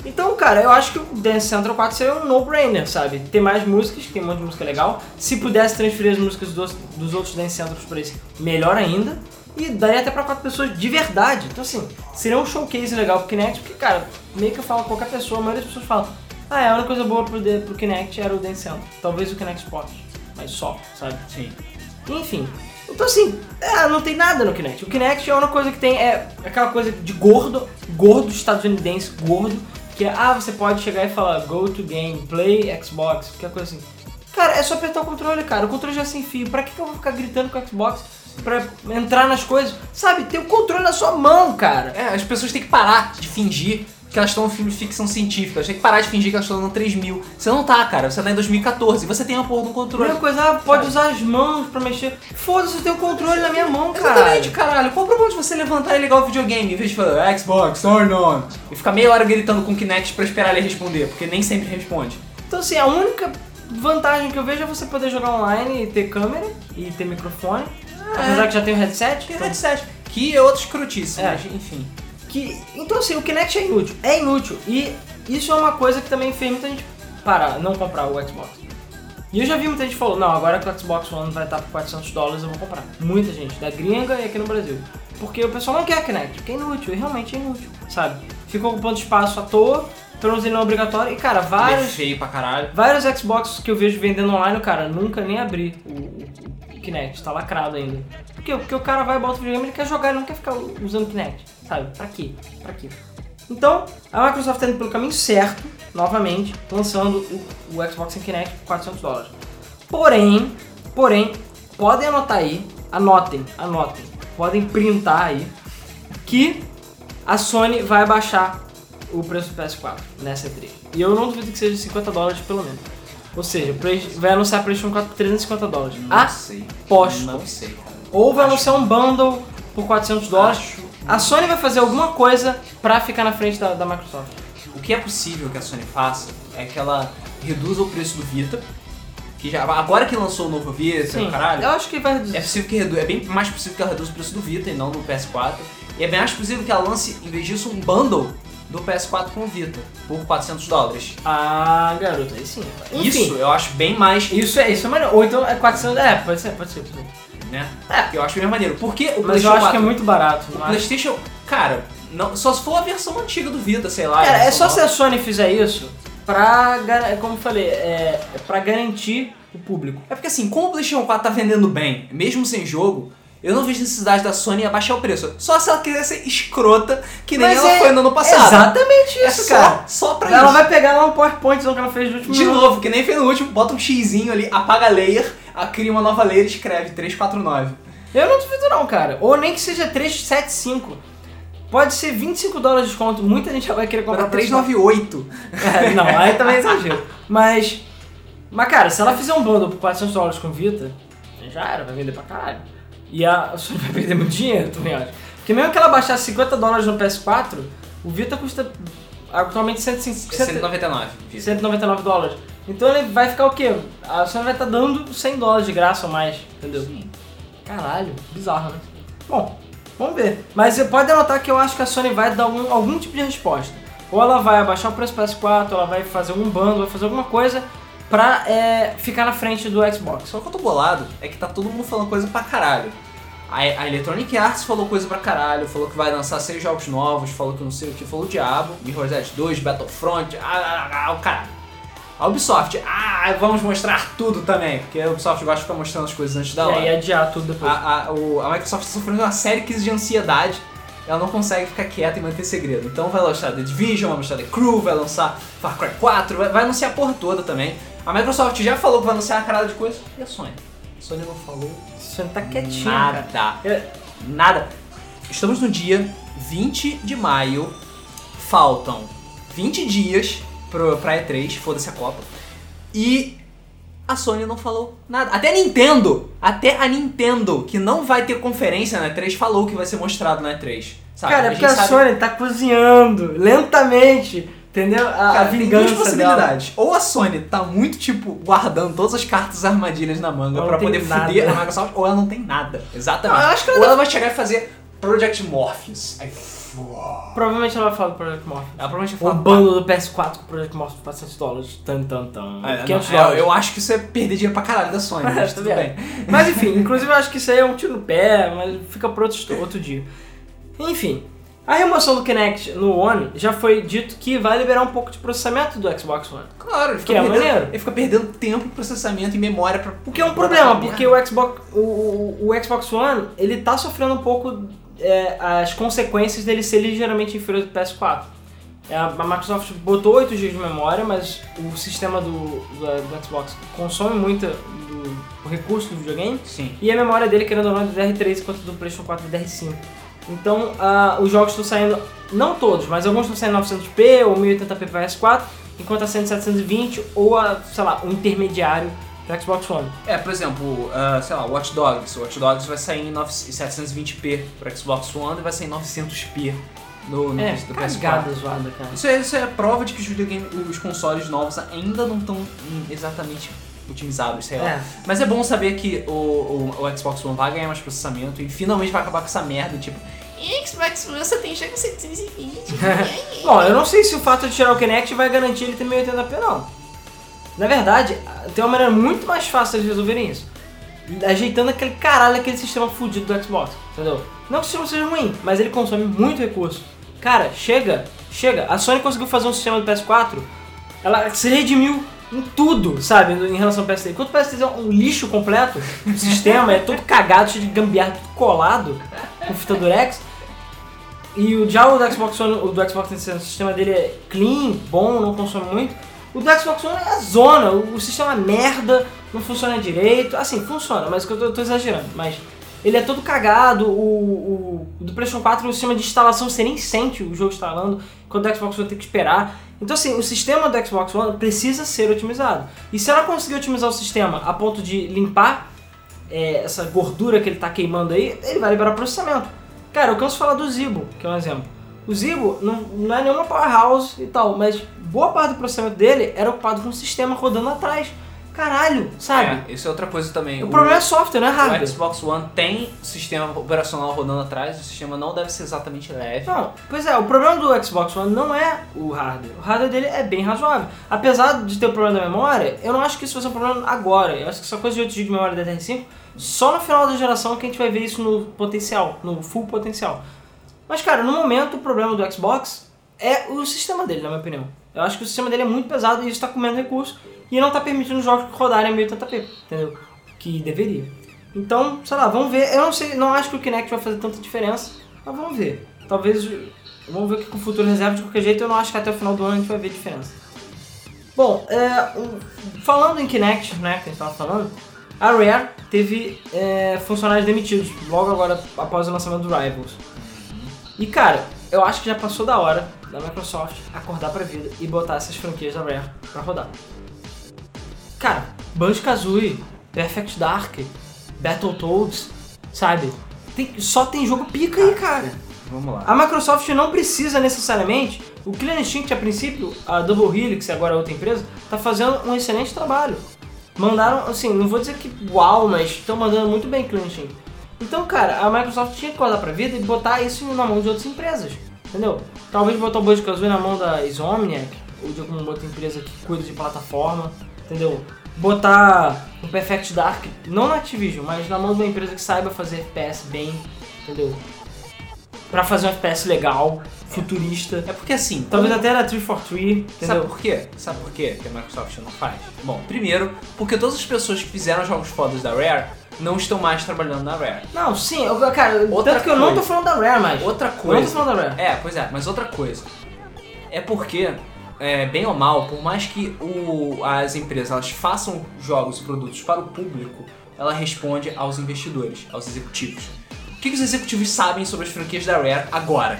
Então, cara, eu acho que o Dance Central 4 seria um no-brainer, sabe? Tem mais músicas, tem um monte de música legal. Se pudesse transferir as músicas dos, dos outros Dance Centrals pra esse, melhor ainda. E daria até pra quatro pessoas de verdade. Então, assim, seria um showcase legal pro Kinect, porque, cara, meio que eu falo qualquer pessoa, a maioria das pessoas fala ah, é, a única coisa boa pro, pro Kinect era o Dance Central. Talvez o Kinect Sport, mas só, sabe? Sim. Enfim. Então assim, é, não tem nada no Kinect. O Kinect é uma coisa que tem, é aquela coisa de gordo, gordo estadunidense, gordo, que é, ah, você pode chegar e falar go to game, play Xbox, qualquer coisa assim. Cara, é só apertar o controle, cara. O controle já é sem fio. Pra que, que eu vou ficar gritando com o Xbox pra entrar nas coisas? Sabe, tem o controle na sua mão, cara. É, as pessoas têm que parar de fingir que elas estão no filme de ficção científica. Elas têm que parar de fingir que elas estão no 3000. Você não tá, cara. Você tá em 2014. Você tem a porra do controle. Primeira coisa, ah, pode usar as mãos pra mexer. Foda-se, eu tenho o controle na minha mão, cara. Exatamente, caralho. Qual o problema de você levantar e ligar o videogame em vez de falar Xbox, turn on? E ficar meia hora gritando com o Kinect pra esperar ele responder, porque nem sempre responde. Então assim, a única vantagem que eu vejo é você poder jogar online e ter câmera e ter microfone. Apesar que já tem o headset. Tem então- headset. Que é outra escrotice, É. mas enfim. Que, então assim, o Kinect é inútil. É inútil. E isso é uma coisa que também fez muita gente parar, não comprar o Xbox. E eu já vi muita gente falou, não, agora que o Xbox One vai estar por 400 dólares eu vou comprar. Muita gente, da gringa e aqui no Brasil. Porque o pessoal não quer Kinect, porque é inútil, e realmente é inútil, sabe? Fica ocupando espaço à toa, ele não é obrigatório. E cara, Ele é vários, feio pra caralho. Vários Xbox que eu vejo vendendo online, cara, nunca nem abri o, Kinect, tá lacrado ainda. Por quê? Porque o cara vai, bota o videogame, ele quer jogar, ele não quer ficar usando o Kinect, sabe? Pra quê? Pra quê? Então, a Microsoft tá indo pelo caminho certo, novamente, lançando o, o Xbox Kinect por 400 dólares. Porém, porém, podem anotar aí, anotem, anotem, podem printar aí, que a Sony vai baixar o preço do PS4 nessa E3. E eu não duvido que seja 50 dólares pelo menos. Ou seja, vai anunciar a PlayStation 4 por 350 dólares. Não Ah, sei. Aposto. Não sei, cara. ou vai Acho- anunciar um bundle por 400 dólares. Acho- A Sony vai fazer alguma coisa pra ficar na frente da, da Microsoft. O que é possível que a Sony faça é que ela reduza o preço do Vita. Que já, agora que lançou o novo Vita, Sim, caralho. eu acho que vai reduzir. É possível que redu- é bem mais possível que ela reduza o preço do Vita e não do PS4. E é bem mais possível que ela lance, em vez disso, um bundle do PS4 com o Vita por 400 dólares. Ah, garoto, aí sim. Enfim, Isso eu acho bem mais, isso é, isso é maneiro. Ou então é 400, é, pode ser, pode ser. Pode ser. Né? É, eu acho bem maneiro. Porque o Mas eu acho que é 4 muito barato. O? PlayStation, cara, não, só se for a versão antiga do Vita, sei lá. Cara, é versão só se nova. a Sony fizer isso pra, como eu falei, é, é pra garantir o público. É porque assim, como o PlayStation 4 tá vendendo bem, mesmo sem jogo, eu não vejo necessidade da Sony abaixar o preço. Só se ela quiser ser escrota, que nem Mas ela é foi no ano passado. Exatamente É isso, só, cara. só pra Ela isso. vai pegar lá um PowerPoint que ela fez no último De novo, que nem fez no último, bota um xizinho ali, apaga a layer, cria uma nova layer e escreve 349. Eu não duvido não, cara. Ou nem que seja 375. Pode ser 25 dólares de desconto. Muita gente já vai querer comprar esse 398. É, não, aí também é exagero. [LAUGHS] Mas, mas cara, se ela fizer um bundle por 400 dólares com Vita, já era, vai vender pra caralho. E a [LAUGHS] Sony vai perder muito dinheiro, também acho. Porque mesmo que ela baixasse 50 dólares no PS4, o Vita custa atualmente 150, 199. Visa. 199 dólares. Então ele vai ficar o quê? A Sony vai estar dando 100 dólares de graça ou mais, entendeu? Sim. Caralho, bizarro, né? Bom, vamos ver. Mas você pode notar que eu acho que a Sony vai dar algum, algum tipo de resposta. Ou ela vai abaixar o preço do PS4, ou ela vai fazer algum bundle, vai fazer alguma coisa pra é, ficar na frente do Xbox. Só que eu tô bolado é que tá todo mundo falando coisa pra caralho. A, a Electronic Arts falou coisa pra caralho, falou que vai lançar seis jogos novos, falou que não sei o que, falou o diabo, Mirror's Edge 2, Battlefront, ah, ah, ah, o caralho. A Ubisoft, ah, vamos mostrar tudo também, porque a Ubisoft gosta de ficar mostrando as coisas antes da E hora. aí adiar tudo depois. A, a, o- a Microsoft está sofrendo uma série crise de ansiedade. Ela não consegue ficar quieta e manter segredo. Então vai lançar The Division, vai lançar The Crew, vai lançar Far Cry 4, vai, vai anunciar a porra toda também. A Microsoft já falou que vai anunciar uma carada de coisa. E a Sony? A Sony não falou A Sony tá quietinha, cara. nada. É, Nada. Estamos no dia 20 de maio. Faltam 20 dias pro, pra E3, foda-se a Copa. E a Sony não falou nada. Até a Nintendo, até a Nintendo, que não vai ter conferência na E3, falou que vai ser mostrado na E3. Sabe? Cara, é porque a sabe- Sony tá cozinhando lentamente, entendeu? A, a Cara, tem duas vingança dela. possibilidades. Ou a Sony tá muito, tipo, guardando todas as cartas armadilhas na manga tem poder nada. fuder a Microsoft, ou ela não tem nada. Exatamente. Não, que ela ou ela vai chegar e fazer Project Morpheus. Aí, Provavelmente ela vai falar do Project Morpheus. ela provavelmente O vai falar. bundle do PS4 com o Project Morpheus por 400 dólares. Tan, tan, tan. Não, 500 é, dólares. eu acho que isso é perder dinheiro pra caralho da Sony, [LAUGHS] mas tudo bem. Mas enfim, [LAUGHS] inclusive eu acho que isso aí é um tiro no pé, mas fica pro outro, outro dia. Enfim, a remoção do Kinect no One já foi dito que vai liberar um pouco de processamento do Xbox One. Claro, ele fica, Que é perdendo, maneiro. ele fica perdendo tempo, processamento e memória pra. O que é um problema, pra porque o Xbox, o, o, o Xbox One ele tá sofrendo um pouco é, as consequências dele ser ligeiramente inferior do PS4. É, A Microsoft botou 8 GB de memória, mas o sistema do, do, do Xbox consome muito do, o recurso do videogame. Sim. E a memória dele, querendo ou não, é do DR3, enquanto do PlayStation 4 é do DR5. Então, ah, os jogos estão saindo, não todos, mas alguns estão saindo 900p ou 1080p para PS4, enquanto a 100 720 ou a, sei lá, um intermediário Xbox One. É, por exemplo, ah, sei lá, Watch Dogs. O Watch Dogs vai sair em 9 720p pro Xbox One e vai sair em 900p no, no É, do PS4. cagada zoada, cara. Isso é, isso é prova de que os videogame, os consoles novos ainda não estão exatamente otimizados, sei lá. É. Mas é bom saber que o, o, o Xbox One vai ganhar mais processamento e finalmente vai acabar com essa merda, tipo, Xbox One só tem jogo 720. Bom, [LAUGHS] eu não sei se o fato de tirar o Kinect vai garantir ele ter 1080p, não. Na verdade, tem uma maneira muito mais fácil de resolverem isso. Ajeitando aquele caralho, aquele sistema fudido do Xbox, entendeu? Não que o sistema seja ruim, mas ele consome muito recurso. Cara, chega, chega. A Sony conseguiu fazer um sistema do PS4, ela se redimiu em tudo, sabe, em relação ao PS3. Enquanto o PS3 é um lixo completo, o sistema é todo cagado, cheio de gambiarra, tudo colado, com fita durex. E o já o do Xbox o do Xbox 360, o sistema dele é clean, bom, não consome muito. O do Xbox One é a zona, o, sistema é merda, não funciona direito. Assim, funciona, mas eu tô, tô exagerando. Mas ele é todo cagado, o, o, o do PlayStation 4, o sistema de instalação você nem sente o jogo instalando, enquanto o Xbox One tem que esperar. Então assim, o sistema do Xbox One precisa ser otimizado. E se ela conseguir otimizar o sistema a ponto de limpar é, essa gordura que ele tá queimando aí, ele vai liberar processamento. Cara, eu canso falar do Zibo, que é um exemplo. O Zibo não, não é nenhuma powerhouse e tal, mas boa parte do processamento dele era ocupado com o sistema rodando atrás. Caralho, sabe? É, isso é outra coisa também. O problema é software, não é O hardware. Xbox One tem sistema operacional rodando atrás, o sistema não deve ser exatamente leve. Não, pois é, o problema do Xbox One não é o hardware. O hardware dele é bem razoável. Apesar de ter o problema da memória, eu não acho que isso vai ser um problema agora. Eu acho que essa coisa de 8 GB de memória da DDR5, só no final da geração que a gente vai ver isso no potencial, no full potencial. Mas, cara, no momento o problema do Xbox é o sistema dele, na minha opinião. Eu acho que o sistema dele é muito pesado e isso está comendo recurso e não está permitindo os jogos rodarem a 1080p, entendeu? Que deveria. Então, sei lá, vamos ver. Eu não sei, não acho que o Kinect vai fazer tanta diferença, mas vamos ver. Talvez, vamos ver o que o futuro reserva. De qualquer jeito, eu não acho que até o final do ano a gente vai ver diferença. Bom, é, falando em Kinect, né, que a gente tava falando, a Rare teve é, funcionários demitidos logo agora após o lançamento do Rivals. E cara, eu acho que já passou da hora da Microsoft acordar pra vida e botar essas franquias da Rare pra rodar. Cara, Banjo-Kazooie, Perfect Dark, Battletoads, sabe? Tem, só tem jogo pica aí, cara. Vamos lá. A Microsoft não precisa necessariamente. O Clean Instinct, a princípio, a Double Helix, agora é outra empresa, tá fazendo um excelente trabalho. Mandaram, assim, não vou dizer que uau, mas estão mandando muito bem Clean Instinct. Então, cara, a Microsoft tinha que acordar pra vida e botar isso na mão de outras empresas. Entendeu? Talvez botar o Banjo Kazooie na mão da Insomniac, ou de alguma outra empresa que cuida de plataforma, entendeu? Botar o Perfect Dark, não na Activision, mas na mão de uma empresa que saiba fazer FPS bem, entendeu? Pra fazer um FPS legal, futurista. É porque assim, Talvez até na 343, Sabe entendeu? por quê? Sabe por quê que a Microsoft não faz? Bom, primeiro, porque todas as pessoas que fizeram jogos fodas da Rare não estão mais trabalhando na Rare. Não, sim, eu, cara, Outra tanto que eu não tô coisa. falando da Rare mais. Outra Eu não tô coisa. falando da Rare. É, pois é, mas outra coisa. É porque, é, bem ou mal, por mais que o- as empresas elas façam jogos e produtos para o público, ela responde aos investidores, aos executivos. O que, que os executivos sabem sobre as franquias da Rare agora?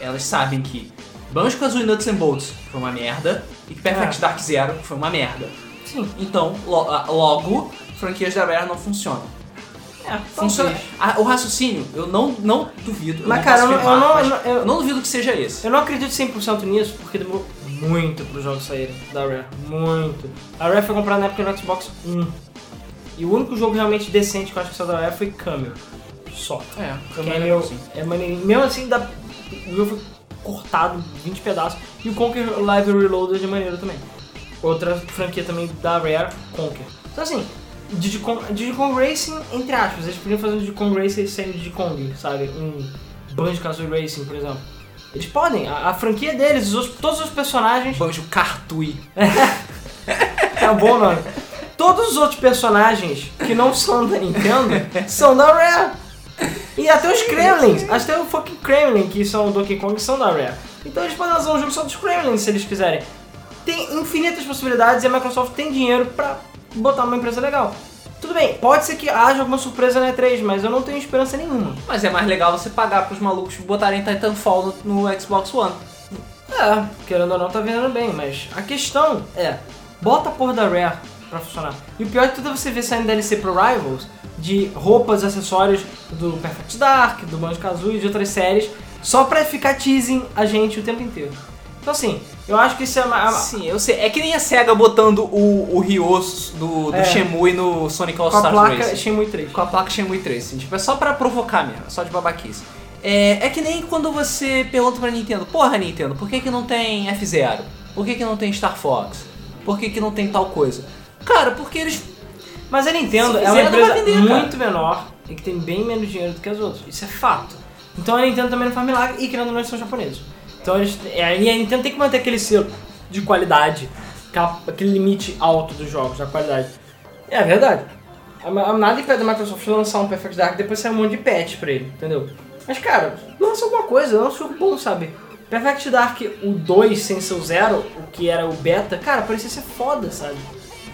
Elas sabem que Banjo-Kazooie Nuts and Bolts foi uma merda e que Perfect É. Dark Zero foi uma merda. Sim. Então, lo- logo, franquias da Rare não funcionam. É, Funciona. talvez. Ah, o raciocínio, eu não, não duvido. eu Mas, não cara, eu não- eu não- mas eu não- eu- eu não duvido que seja esse. Eu não acredito 100% nisso, porque demorou muito para os jogos saírem da Rare. Muito. A Rare foi comprada na época do Xbox 1. E o único jogo realmente decente que eu acho que saiu da Rare foi Camel. Só. É, Que é, meu, é maneirinho. Mesmo assim, dá, o jogo foi cortado, 20 pedaços. E o Conquer Live Reloaded é maneiro também. Outra franquia também da Rare, Conquer. Então assim, Diddy Kong, Diddy Kong Racing, entre aspas, eles podiam fazer um Diddy Kong Racing sem Diddy Kong, sabe? Um Banjo-Kazooie Racing, por exemplo. Eles podem, a, a franquia deles, os- todos os personagens... Banjo Cartui. É [LAUGHS] um bom nome. Todos os outros personagens que não são da Nintendo são da Rare. E até os Kremlins, até o fucking Kremlin, que são o Donkey Kong, são da Rare. Então eles podem lançar um jogo só dos Kremlins, se eles quiserem. Tem infinitas possibilidades e a Microsoft tem dinheiro pra botar numa empresa legal. Tudo bem, pode ser que haja alguma surpresa na E3, mas eu não tenho esperança nenhuma. Mas é mais legal você pagar pros malucos botarem Titanfall no, no Xbox One. É, querendo ou não, tá vendendo bem, mas a questão é, bota a porra da Rare pra funcionar. E o pior de tudo é você ver saindo DLC pro Rivals de roupas, acessórios do Perfect Dark, do Banjo-Kazooie e de outras séries, só pra ficar teasing a gente o tempo inteiro. Então assim, eu acho que isso é uma... Sim, eu sei. É que nem a SEGA botando o, o do, do É. Shenmue no Sonic All com a placa Racing. Shenmue 3. Com a placa Shenmue 3, assim, tipo, é só pra provocar mesmo, é só de babaquice. É, é que nem quando você pergunta pra Nintendo, porra Nintendo, por que que não tem F-Zero? Por que que não tem Star Fox? Por que que não tem tal coisa? Cara, porque eles... Mas a Nintendo é uma empresa vender, cara. muito menor e que tem bem menos dinheiro do que as outras. Isso é fato. Então a Nintendo também não faz milagre e não eles são japoneses. Então eles, é, e a Nintendo tem que manter aquele selo de qualidade, aquele limite alto dos jogos, da qualidade. É verdade. A- a- Nada impede da Microsoft lançar um Perfect Dark e depois sair um monte de patch pra ele, entendeu? Mas cara, lança alguma coisa, lança um jogo bom, sabe? Perfect Dark, o 2 sem ser o 0, o que era o beta, cara, parecia ser foda, sabe?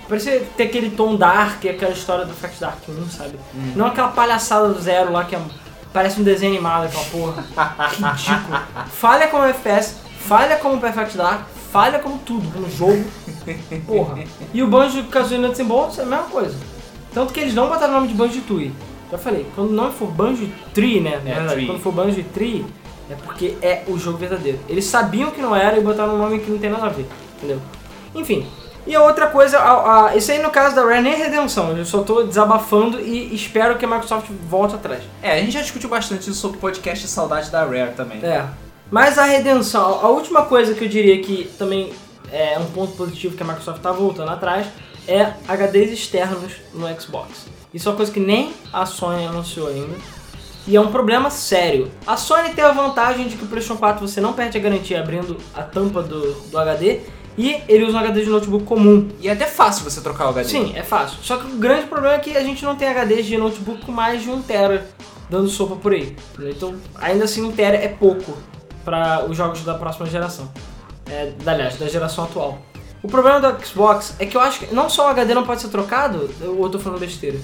Parecia ter aquele tom dark, aquela história do Perfect Dark 1, sabe? Não aquela palhaçada do zero lá que é- parece um desenho animado, aquela porra. Ridículo. Falha como FPS, falha como Perfect Dark, falha como tudo, como jogo. Porra. E o Banjo Kazooie Nuts and Bolts é a mesma coisa. Tanto que eles não botaram o nome de Banjo Tui. Já falei, quando o nome for Banjo Tree, né? É, verdade. Quando for Banjo Tree, é porque é o jogo verdadeiro. Eles sabiam que não era e botaram um nome que não tem nada a ver, entendeu? Enfim. E a outra coisa, a, a, isso aí no caso da Rare nem é redenção, eu só tô desabafando e espero que a Microsoft volte atrás. É, a gente já discutiu bastante isso sobre o podcast Saudade da Rare também. É. Mas a redenção, a última coisa que eu diria que também é um ponto positivo que a Microsoft tá voltando atrás é HDs externos no Xbox. Isso é uma coisa que nem a Sony anunciou ainda. E é um problema sério. A Sony tem a vantagem de que o PlayStation 4 você não perde a garantia abrindo a tampa do, do HD. E ele usa um HD de notebook comum. E é até fácil você trocar o HD. Sim, é fácil. Só que o grande problema é que a gente não tem HDs de notebook com mais de 1 tera dando sopa por aí. Então, ainda assim, 1 tera é pouco para os jogos da próxima geração. É, da- aliás, da geração atual. O problema do Xbox é que eu acho que não só o HD não pode ser trocado, ou eu tô falando besteira.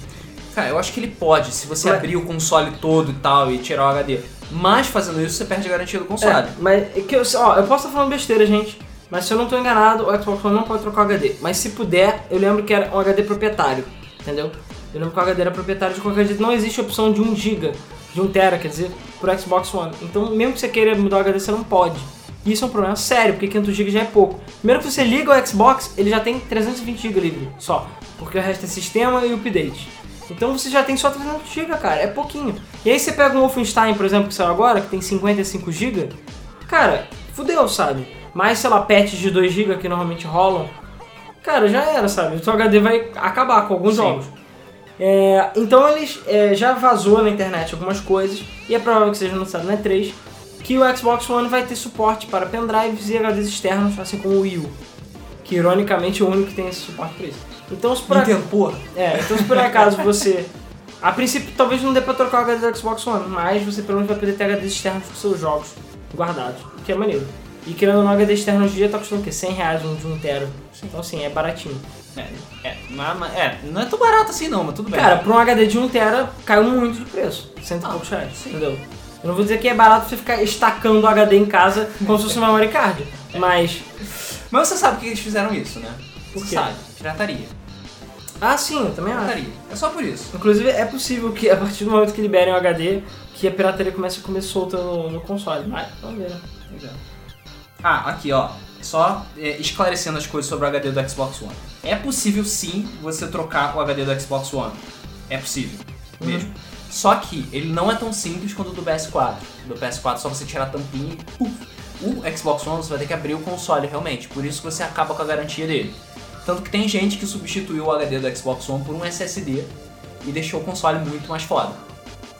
Cara, eu acho que ele pode, se você Ué. abrir o console todo e tal e tirar o HD. Mas fazendo isso, você perde a garantia do console. É, mas é que eu, ó, eu posso estar falando besteira, gente. Mas se eu não tô enganado, o Xbox One não pode trocar o HD. Mas se puder, eu lembro que era um HD proprietário, entendeu? Eu lembro que o HD era proprietário de qualquer jeito. Não existe opção de 1 GB, de 1 TB, quer dizer, pro Xbox One. Então, mesmo que você queira mudar o HD, você não pode. E isso é um problema sério, porque 500 GB já é pouco. Primeiro que você liga o Xbox, ele já tem 320 GB livre, só. Porque o resto é sistema e update. Então você já tem só 300 GB, cara, é pouquinho. E aí você pega um Wolfenstein, por exemplo, que saiu agora, que tem 55 GB, cara, fudeu, sabe? Mais, sei lá, patches de 2 GB que normalmente rolam, cara, já era, sabe? O seu HD vai acabar com alguns Sim. jogos. É, então eles é, já vazou na internet algumas coisas, e é provável que seja anunciado na E3, que o Xbox One vai ter suporte para pendrives e HDs externos, assim como o Wii U. Que ironicamente é o único que tem esse suporte para isso. Então se por ac- Nintendo, porra. é, então se por acaso você. A princípio talvez não dê pra trocar o HD do Xbox One, mas você pelo menos vai poder ter HDs externos com seus jogos guardados, o que é maneiro. E querendo ou não, HD externo hoje em dia tá custando o quê? 100 reais um de 1 tera. Então assim, é baratinho. É, é, mas- é, não é tão barato assim não, mas tudo bem. Cara, pra um HD de 1 tera caiu muito de preço. Cento e Ah, poucos reais, sim. entendeu? Eu não vou dizer que é barato você ficar estacando o HD em casa como se fosse uma memory card. Mas. Mas você sabe que eles fizeram isso, né? Por quê? sabe, pirataria. Ah, sim, eu também acho. Pirataria. É só por isso. Inclusive, é possível que a partir do momento que liberem o HD, que a pirataria comece a comer solta no, no console. Mas, vamos ver, né? É. Ah, aqui ó, só é, esclarecendo as coisas sobre o HD do Xbox One. É possível sim você trocar o HD do Xbox One. É possível, mesmo. Só que ele não é tão simples quanto o do PS4. Do PS4 só você tirar a tampinha e puf. O Xbox One você vai ter que abrir o console realmente, por isso que você acaba com a garantia dele. Tanto que tem gente que substituiu o HD do Xbox One por um SSD e deixou o console muito mais foda.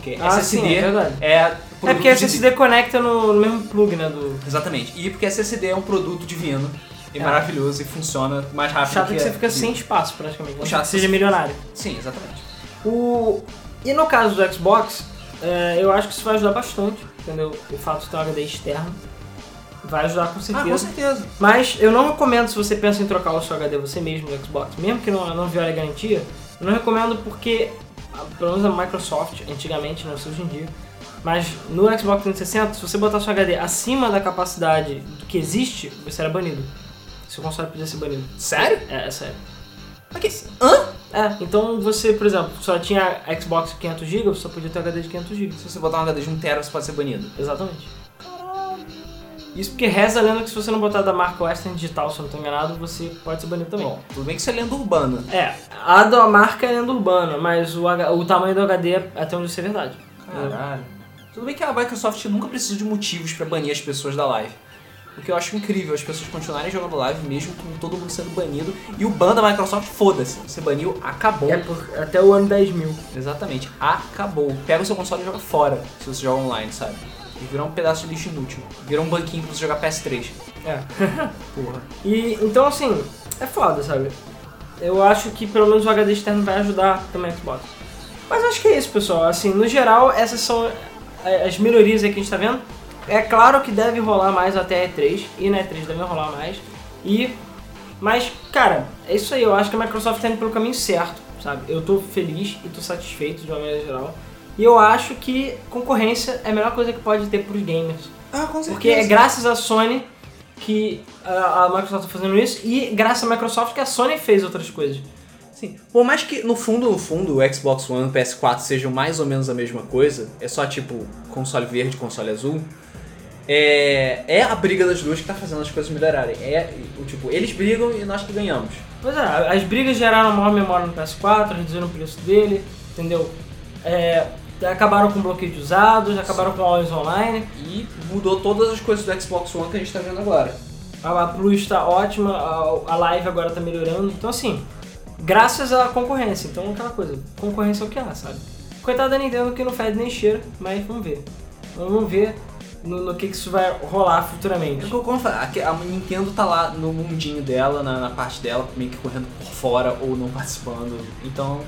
Porque Ah, SSD sim, é verdade. é É porque a de- SSD conecta no, mesmo plug, né? Do... Exatamente. E porque SSD é um produto divino e É. maravilhoso e funciona mais rápido Chato que que você a- fica sem espaço, praticamente. O chato é seja que- milionário. Sim, exatamente. O... E no caso do Xbox, é, eu acho que isso vai ajudar bastante, entendeu? O fato de ter um HD externo vai ajudar com Ah, certeza. com certeza. Mas eu não recomendo se você pensa em trocar o seu HD você mesmo no Xbox, mesmo que não, não viole a garantia, eu não recomendo porque, ah, pelo menos a Microsoft, antigamente, não sei hoje em dia, mas no Xbox 360, se você botar seu HD acima da capacidade do que existe, você era banido. Seu console podia ser banido. Sério? É, é sério. Mas que- Hã? É, então você, por exemplo, só tinha Xbox 500GB, você só podia ter HD de 500GB. Se você botar um HD de 1 tera, você pode ser banido. Exatamente. Isso porque reza a lenda que se você não botar da marca Western Digital, se eu não tô enganado, você pode ser banido também. Bom, tudo bem que isso é lenda urbana. É, a da marca é lenda urbana, mas o, H- o tamanho do HD é até onde isso é verdade. Caralho. Tudo bem que a Microsoft nunca precisou de motivos pra banir as pessoas da live. O que eu acho incrível, as pessoas continuarem jogando live mesmo com todo mundo sendo banido. E o ban da Microsoft, foda-se. Você baniu, acabou. É por, até o ano 10 mil. Exatamente, acabou. Pega o seu console e joga fora, se você joga online, sabe? E virar um pedaço de lixo inútil. Vira um banquinho pra você jogar PS3. É. [LAUGHS] Porra. E então assim, é foda, sabe? Eu acho que pelo menos o HD externo vai ajudar também o Xbox. Mas acho que é isso, pessoal. Assim, no geral, essas são a- as melhorias aí que a gente tá vendo. É claro que deve rolar mais até a E3, e na E3 deve rolar mais. E. Mas, cara, é isso aí. Eu acho que a Microsoft tá indo pelo caminho certo, sabe? Eu tô feliz e tô satisfeito de uma maneira geral. E eu acho que concorrência é a melhor coisa que pode ter pros gamers. Ah, com Porque é graças à Sony que a, Microsoft tá fazendo isso e graças à Microsoft que a Sony fez outras coisas. Sim. Por mais que no fundo, no fundo, o Xbox One e o PS4 sejam mais ou menos a mesma coisa, é só tipo console verde, console azul. É, é a briga das duas que tá fazendo as coisas melhorarem. É, o tipo, eles brigam e nós que ganhamos. Pois é, as brigas geraram maior memória no PS4, reduziram o preço dele, entendeu? É, acabaram com bloqueio de usados, acabaram com always online. E mudou todas as coisas do Xbox One que a gente tá vendo agora. A, a Plus tá ótima, a, a live agora tá melhorando. Então assim, graças à concorrência. Então aquela coisa, concorrência é o que há, sabe? Coitado da Nintendo que não fede nem cheira, mas vamos ver. Vamos ver. no, no que, que isso vai rolar futuramente. É eu como eu a Nintendo tá lá no mundinho dela, na, na parte dela, meio que correndo por fora ou não [LAUGHS] participando. Então,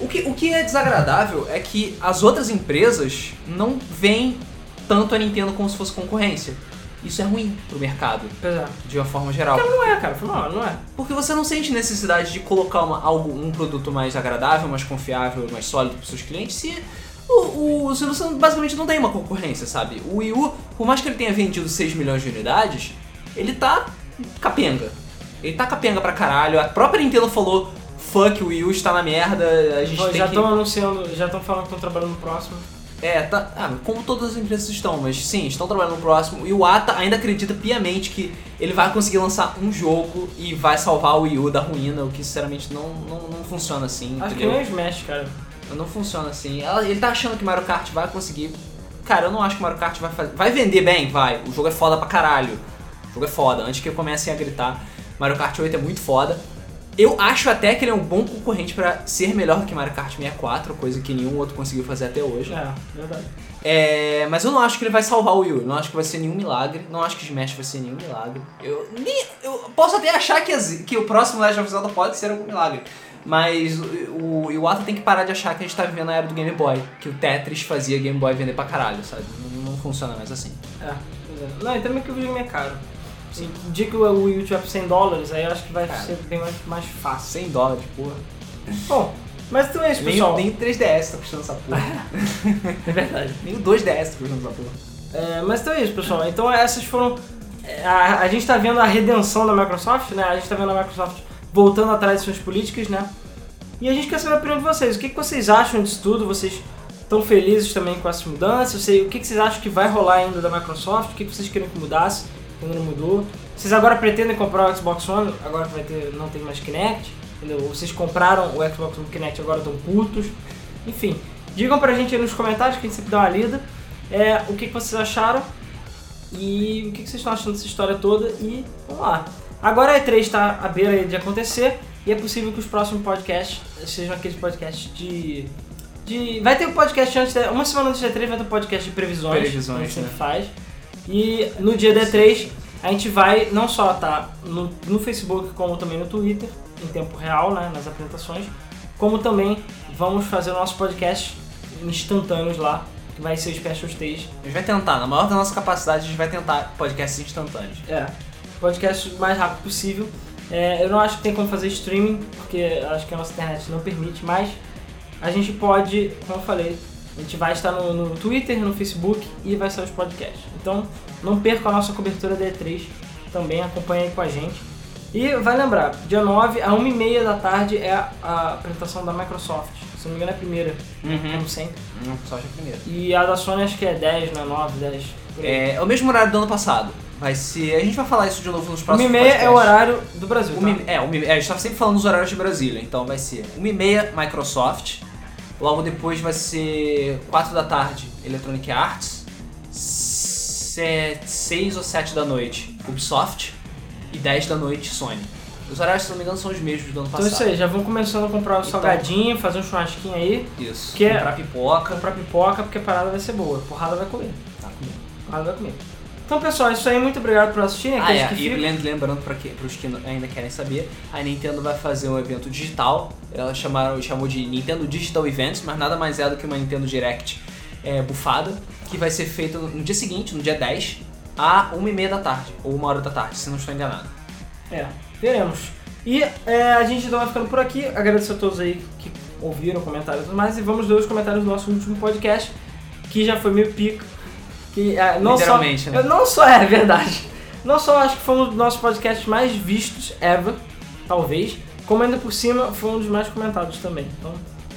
o que, o que é desagradável é que as outras empresas não veem tanto a Nintendo como se fosse concorrência. Isso é ruim pro mercado, é. de uma forma geral. Não é, cara, mal, não é. Porque você não sente necessidade de colocar uma, algo, um produto mais agradável, mais confiável, mais sólido para seus clientes se o, o, se você basicamente não tem uma concorrência, sabe? O Wii U, por mais que ele tenha vendido 6 milhões de unidades, ele tá capenga. Ele tá capenga pra caralho. A própria Nintendo falou, fuck, o Wii U está na merda, a gente Pô, tem já que... estão anunciando, já estão falando que estão trabalhando no próximo. É, tá, ah, como todas as empresas estão, mas sim, estão trabalhando no próximo. E o Ata ainda acredita piamente que ele vai conseguir lançar um jogo e vai salvar o Wii U da ruína, o que sinceramente não, não, não funciona assim, Acho que entendeu? nem o Smash, cara. Não funciona assim. Ele tá achando que Mario Kart vai conseguir. Cara, eu não acho que Mario Kart vai fazer. Vai vender bem? Vai. O jogo é foda pra caralho. O jogo é foda. Antes que eu comecem a gritar, Mario Kart 8 é muito foda. Eu acho até que ele é um bom concorrente pra ser melhor do que Mario Kart 64, coisa que nenhum outro conseguiu fazer até hoje. É, verdade. É, mas eu não acho que ele vai salvar o Wii U. Não acho que vai ser nenhum milagre. Não acho que Smash vai ser nenhum milagre. Eu, nem, eu posso até achar que, as- que o próximo Legend of Zelda pode ser algum milagre. Mas o, o Iwata tem que parar de achar que a gente tá vivendo a era do Game Boy. Que o Tetris fazia Game Boy vender pra caralho, sabe? Não, não funciona mais assim. É, é. Não, e também que o videogame é caro. Dia que o Wii U tiver por 100 dólares, aí eu acho que vai Cara. ser bem mais, mais fácil. 100 dólares, porra. Bom, mas então é isso, Nem, pessoal. nem o 3DS tá custando essa porra. [LAUGHS] É verdade. nem o 2DS tá custando essa porra. É, mas então é isso, pessoal. Então essas foram. é, A, a gente tá vendo a redenção da Microsoft, né? A gente tá vendo a Microsoft voltando atrás de suas políticas, né? E a gente quer saber a opinião de vocês. O que, que vocês acham disso tudo? Vocês estão felizes também com? Eu sei, o que, que vocês acham que vai rolar ainda da Microsoft? O que, que vocês querem que mudasse? Não mudou? Vocês agora pretendem comprar o Xbox One? Agora que vai ter, não tem mais Kinect? Entendeu? Vocês compraram o Xbox One Kinect agora estão putos? Enfim, digam pra gente aí nos comentários que a gente sempre dá uma lida. É, o que, que vocês acharam e o que, que vocês estão achando dessa história toda e vamos lá. Agora a E3 está à beira de acontecer e é possível que os próximos podcasts sejam aqueles podcasts de... de vai ter um podcast antes, da, uma semana antes da E3 vai ter um podcast de previsões, Previsões, que a gente sempre né? faz. E no dia da E3 a gente vai não só estar no, no Facebook como também no Twitter, em tempo real, né, nas apresentações, como também vamos fazer o nosso podcast instantâneos lá, que vai ser o Special Stage A gente vai tentar, na maior da nossa capacidade, a gente vai tentar podcasts instantâneos. É, podcast o mais rápido possível. É, eu não acho que tem como fazer streaming, porque acho que a nossa internet não permite, mas a gente pode, como eu falei, a gente vai estar no, no Twitter, no Facebook e vai sair os podcasts. Então não perca a nossa cobertura da E3 também, acompanhe aí com a gente. E vai lembrar, dia 9 a 1h30 da tarde é a, a apresentação da Microsoft. Se não me engano é a primeira, Uhum. como sempre. Só acho primeiro. E a da Sony acho que é 10, não é 9, 10. por aí. É, é o mesmo horário do ano passado. Vai ser. A gente vai falar isso de novo nos 1 próximos e meia é o podcasts. horário do Brasil. Tá? e- é, uma e- é, a gente tá sempre falando dos horários de Brasília, então vai ser 1h30 Microsoft, logo depois vai ser 4 da tarde Electronic Arts, 6 ou 7 da noite Ubisoft e 10 da noite Sony. Os horários, se não me engano, são os mesmos do ano Então passado. é isso aí, já vão começando a comprar o Então- salgadinho, fazer um churrasquinho aí, Isso. Que é- Comprar pipoca. comprar pipoca, porque a parada vai ser boa. Porrada vai comer. Tá comendo. Porrada vai comer. Então, pessoal, é isso aí. Muito obrigado por assistirem. Ah, é, que e lembrando para os que ainda querem saber, a Nintendo vai fazer um evento digital. Ela chamaram, chamou de Nintendo Digital Events, mas nada mais é do que uma Nintendo Direct é, bufada, que vai ser feita no, dia seguinte, no dia 10, a 1h30 da tarde, ou 1 hora da tarde, se não estou enganado. É, veremos. E é, a gente então vai ficando por aqui. Agradeço a todos aí que ouviram, comentaram e tudo mais. E vamos ler os comentários do nosso último podcast, que já foi meio pico. Que, é, não Literalmente, só, né? Não só é verdade. Não só acho que foi um dos nossos podcasts mais vistos ever, talvez, como ainda por cima foi um dos mais comentados também. Então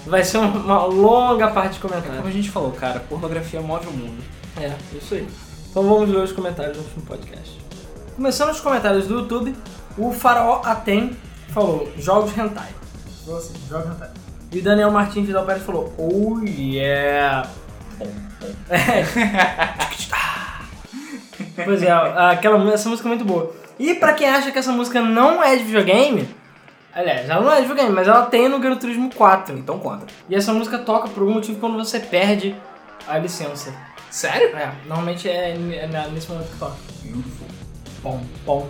vai ser uma, longa parte de É como comentários. a gente falou, cara, pornografia move o mundo. É, isso aí. Então vamos ler os comentários do último podcast. Começando os comentários do YouTube, o Faraó Atem falou jogos hentai. Assim, jogos hentai. E o Daniel Martins Vidal Pérez falou, oh yeah. Pois é, aquela, essa música é muito boa. E pra quem acha que essa música não é de videogame, aliás, ela não é de videogame, mas ela tem no Gran Turismo 4. Então conta. E essa música toca por algum motivo quando você perde a licença. Sério? É, normalmente é, é nesse momento que toca. Bom, bom.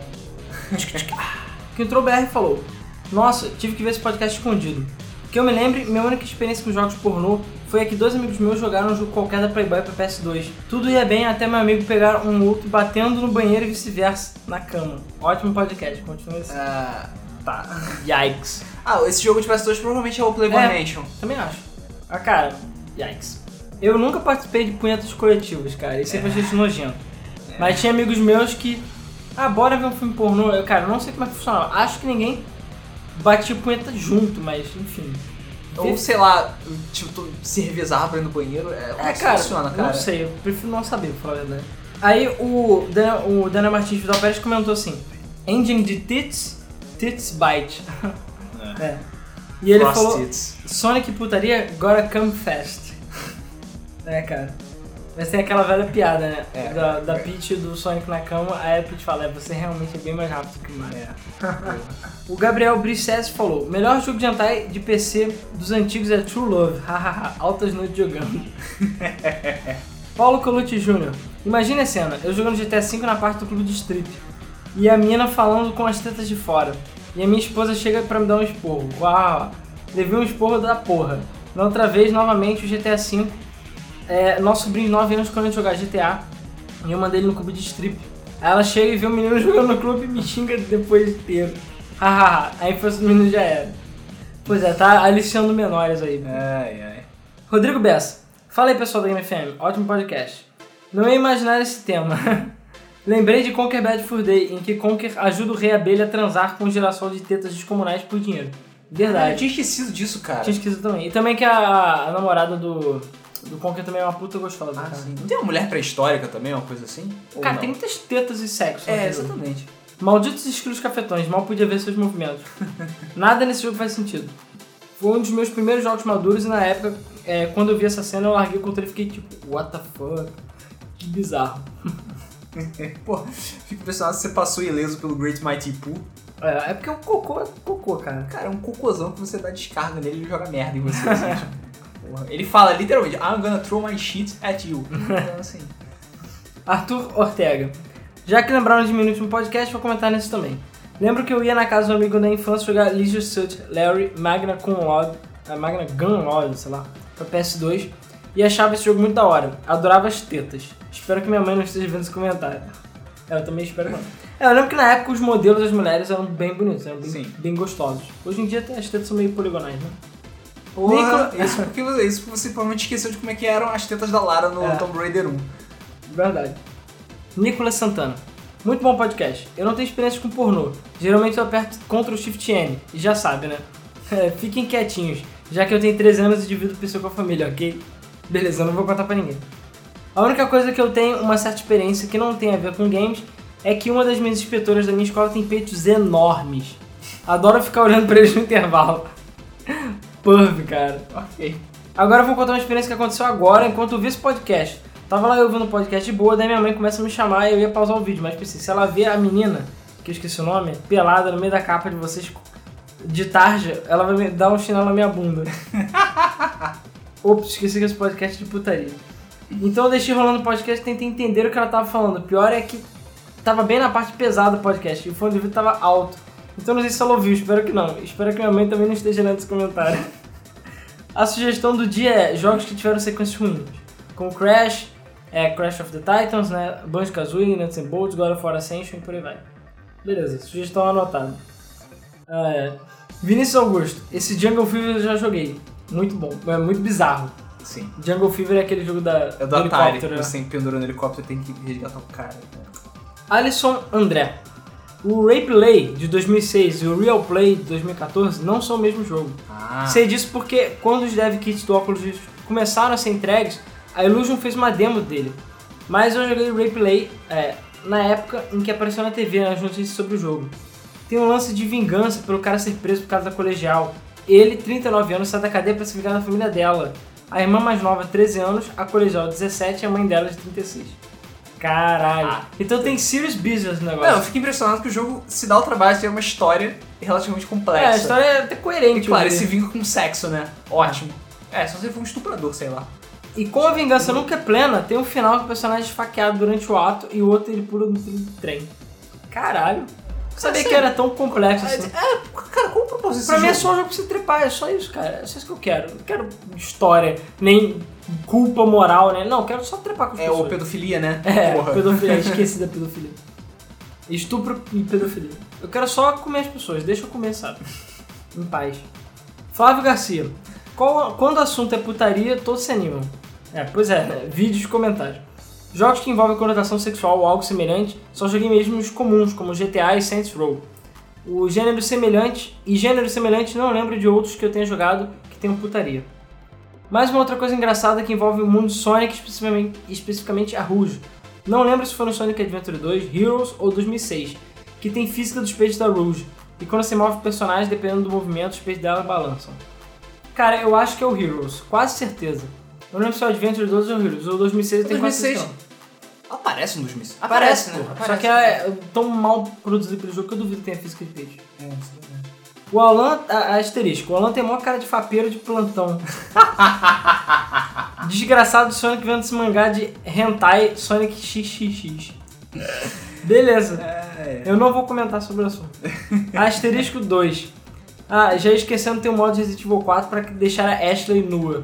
[LAUGHS] que entrou o BR falou: Nossa, tive que ver esse podcast escondido. Que eu me lembre, minha única experiência com jogos pornô foi a que dois amigos meus jogaram um jogo qualquer da Playboy pra PS2. Tudo ia bem até meu amigo pegar um outro batendo no banheiro e vice-versa, na cama. Ótimo podcast, continua assim. Ah, tá. Yikes. Ah, esse jogo de PS2 provavelmente é o Playboy É. Mansion. Também acho. Ah, cara, yikes. Eu nunca participei de punhetas coletivos, cara. Isso sempre achei isso nojento. Mas tinha amigos meus que. Ah, bora ver um filme pornô. Eu, cara, não sei como é que funcionava. Acho que ninguém batia punheta junto, mas enfim. Ou, sei lá, tipo, tu se revezar pra ir no banheiro. É, É, que cara, funciona, cara? não sei, eu prefiro não saber, pra falar a verdade. Aí o, Dan, o Daniel Martins Vidal Pérez comentou assim: Engine de tits, tits bite. É. E ele Frost falou: Tits. Sonic putaria, gotta come fast. [LAUGHS] É, cara. Mas tem aquela velha piada, né? É. da, da Peach e do Sonic na cama, aí a Peach fala, é, você realmente é bem mais rápido que o Mario. É. [LAUGHS] O Gabriel Brices falou, melhor jogo de hentai de PC dos antigos é True Love, [LAUGHS] hahaha, altas noites jogando. [LAUGHS] Paulo Colucci Jr. Imagina a cena, eu jogando GTA V na parte do clube de strip. E a mina falando com as tetas de fora. E a minha esposa chega pra me dar um esporro. Uau! Levei um esporro da porra. Na outra vez, novamente, o GTA V. É, nosso sobrinho de 9 anos quando jogar GTA. E eu mandei ele no clube de strip. Aí ela chega e vê o menino [LAUGHS] jogando no clube e me xinga depois inteiro. Hahaha. Aí foi o menino já era. Pois é, tá aliciando menores aí. Ai, ai. Rodrigo Bessa. Fala aí pessoal da Game FM, ótimo podcast. Não ia imaginar esse tema. [LAUGHS] Lembrei de Conquer Bad Fur Day, em que Conquer ajuda o rei abelha a transar com um girassol de tetas descomunais por dinheiro. Eu Verdade. tinha esquecido disso, cara. Tinha esquisito também. E também que a, a namorada do, do Conquer também é uma puta gostosa. Ah, cara. sim. Não tem uma mulher pré-histórica também, uma coisa assim? Cara, tem muitas tetas e sexo. É, jogo. exatamente. Malditos esquilos cafetões, mal podia ver seus movimentos. [LAUGHS] Nada nesse jogo faz sentido. Foi um dos meus primeiros jogos maduros e na época, é, quando eu vi essa cena, eu larguei o controle e fiquei tipo, what the fuck? Que bizarro. [LAUGHS] Pô, fico impressionado se você passou ileso pelo Great Mighty Pooh. É, é porque o cocô é cocô, cara. Cara, é um cocôzão que você dá descarga nele e ele joga merda em você. [LAUGHS] assim, tipo. Ele fala literalmente, I'm gonna throw my shit at you. [LAUGHS] Então, assim. Arthur Ortega. Já que lembraram de mim no último podcast, vou comentar nesse também. Lembro que eu ia na casa do amigo da infância jogar Leisure Suit Larry Magna Laude, a Magna Gun Laude, sei lá, pra PS2, e achava esse jogo muito da hora. Adorava as tetas. Espero que minha mãe não esteja vendo esse comentário. É, eu também espero que não. É, eu lembro que na época os modelos das mulheres eram bem bonitos, eram bem, bem gostosos. Hoje em dia até as tetas são meio poligonais, né? Porra, isso, porque, você- isso porque você provavelmente esqueceu de como é que eram as tetas da Lara no É. Tomb Raider 1. Verdade. Nicolas Santana. Muito bom podcast. Eu não tenho experiência com pornô. Geralmente eu aperto Ctrl Shift N. E já sabe, né? [LAUGHS] É, fiquem quietinhos, já que eu tenho 13 anos e divido PC com a família, ok? Beleza, eu não vou contar pra ninguém. A única coisa que eu tenho uma certa experiência que não tem a ver com games é que uma das minhas inspetoras da minha escola tem peitos enormes. Adoro ficar olhando pra eles no intervalo. [LAUGHS] Perv, cara. Ok. Agora eu vou contar uma experiência que aconteceu agora enquanto eu vi esse podcast. Tava lá eu ouvindo o podcast de boa, daí minha mãe começa a me chamar e eu ia pausar o vídeo, mas pensei, se ela vê a menina, que eu esqueci o nome, pelada no meio da capa de vocês de tarja, ela vai me dar um chinelo na minha bunda. [LAUGHS] Ops, esqueci que esse podcast é de putaria. Então eu deixei rolando o podcast e tentei entender o que ela tava falando. O pior é que tava bem na parte pesada do podcast e o fone de ouvido tava alto. Então não sei se ela ouviu, espero que não. Espero que minha mãe também não esteja lendo esse comentário. [LAUGHS] A sugestão do dia é jogos que tiveram sequências ruins, como Crash, é, Crash of the Titans, né, Banjo-Kazooie, Nuts and Bolts, God of War Ascension e por aí vai. Beleza, sugestão anotada. É. Vinícius Augusto, esse Jungle Fever eu já joguei. Muito bom, é muito bizarro. Sim. Jungle Fever é aquele jogo da, É do Atari, helicóptero. né? você pendura no helicóptero tem que resgatar o cara. né? Alisson André. O Replay de 2006 e o Real Play de 2014 não são o mesmo jogo. Ah, Sei disso porque quando os dev kits do Oculus Rift começaram a ser entregues, a Illusion fez uma demo dele. Mas eu joguei o Replay é, na época em que apareceu na TV nas notícias sobre o jogo. Tem um lance de vingança pelo cara ser preso por causa da colegial. Ele, 39 anos, sai da cadeia pra se vingar da família dela. A irmã mais nova, 13 anos, a colegial, 17 e a mãe dela, de 36. Caralho. Ah. então tem serious business no negócio. Não, eu fico impressionado que o jogo se dá o trabalho de ter uma história relativamente complexa. é, a história é até coerente. E claro, ele se vinga com sexo, né? Ótimo. É, só se ele for um estuprador, sei lá. E como a vingança nunca é plena, tem um final que o personagem é esfaqueado durante o ato e o outro ele pula no trem. Caralho. Sabia Assim, que era tão complexo assim. É, cara, qual o propósito Pra mim é só um jogo pra você trepar, é só isso, cara. É só isso que eu quero. Não quero história, nem culpa moral, né? Não, quero só trepar com as É pessoas. o pedofilia, né? É, Porra. pedofilia, esqueci [LAUGHS] da pedofilia. Estupro e pedofilia. Eu quero só comer as pessoas, deixa eu comer, sabe? Em paz. Flávio Garcia. Qual- quando o assunto é putaria, todos se animam. É, pois é, né? vídeos e comentários. Jogos que envolvem conotação sexual ou algo semelhante, mesmo os comuns, como GTA e Saints Row. O gênero semelhante, e gênero semelhante não lembro de outros que eu tenha jogado que tenham putaria. Mais uma outra coisa engraçada que envolve o mundo Sonic, especificamente, especificamente a Rouge. Não lembro se foi no Sonic Adventure 2, Heroes ou 2006, que tem física dos peixes da Rouge. E quando você move o personagem, dependendo do movimento, os peixes dela balançam. Cara, eu acho que é o Heroes, quase certeza. Eu lembro se é o Adventure 2 ou o Heroes. O 2006 eu tenho quase 2006. certeza. Aparece no 2006. Aparece, né? pô. Aparece. Só que é tão mal produzido aquele jogo que eu duvido que tenha física de peixe. É, isso é. O Alan, a, asterisco, o Alan tem maior cara de fapeiro de plantão. [LAUGHS] Desgraçado do Sonic vendo esse mangá de hentai Sonic XXX. Beleza, É, eu não vou comentar sobre o assunto. [LAUGHS] Asterisco 2. Ah, já esquecendo tem um modo de Resident Evil 4 pra deixar a Ashley nua.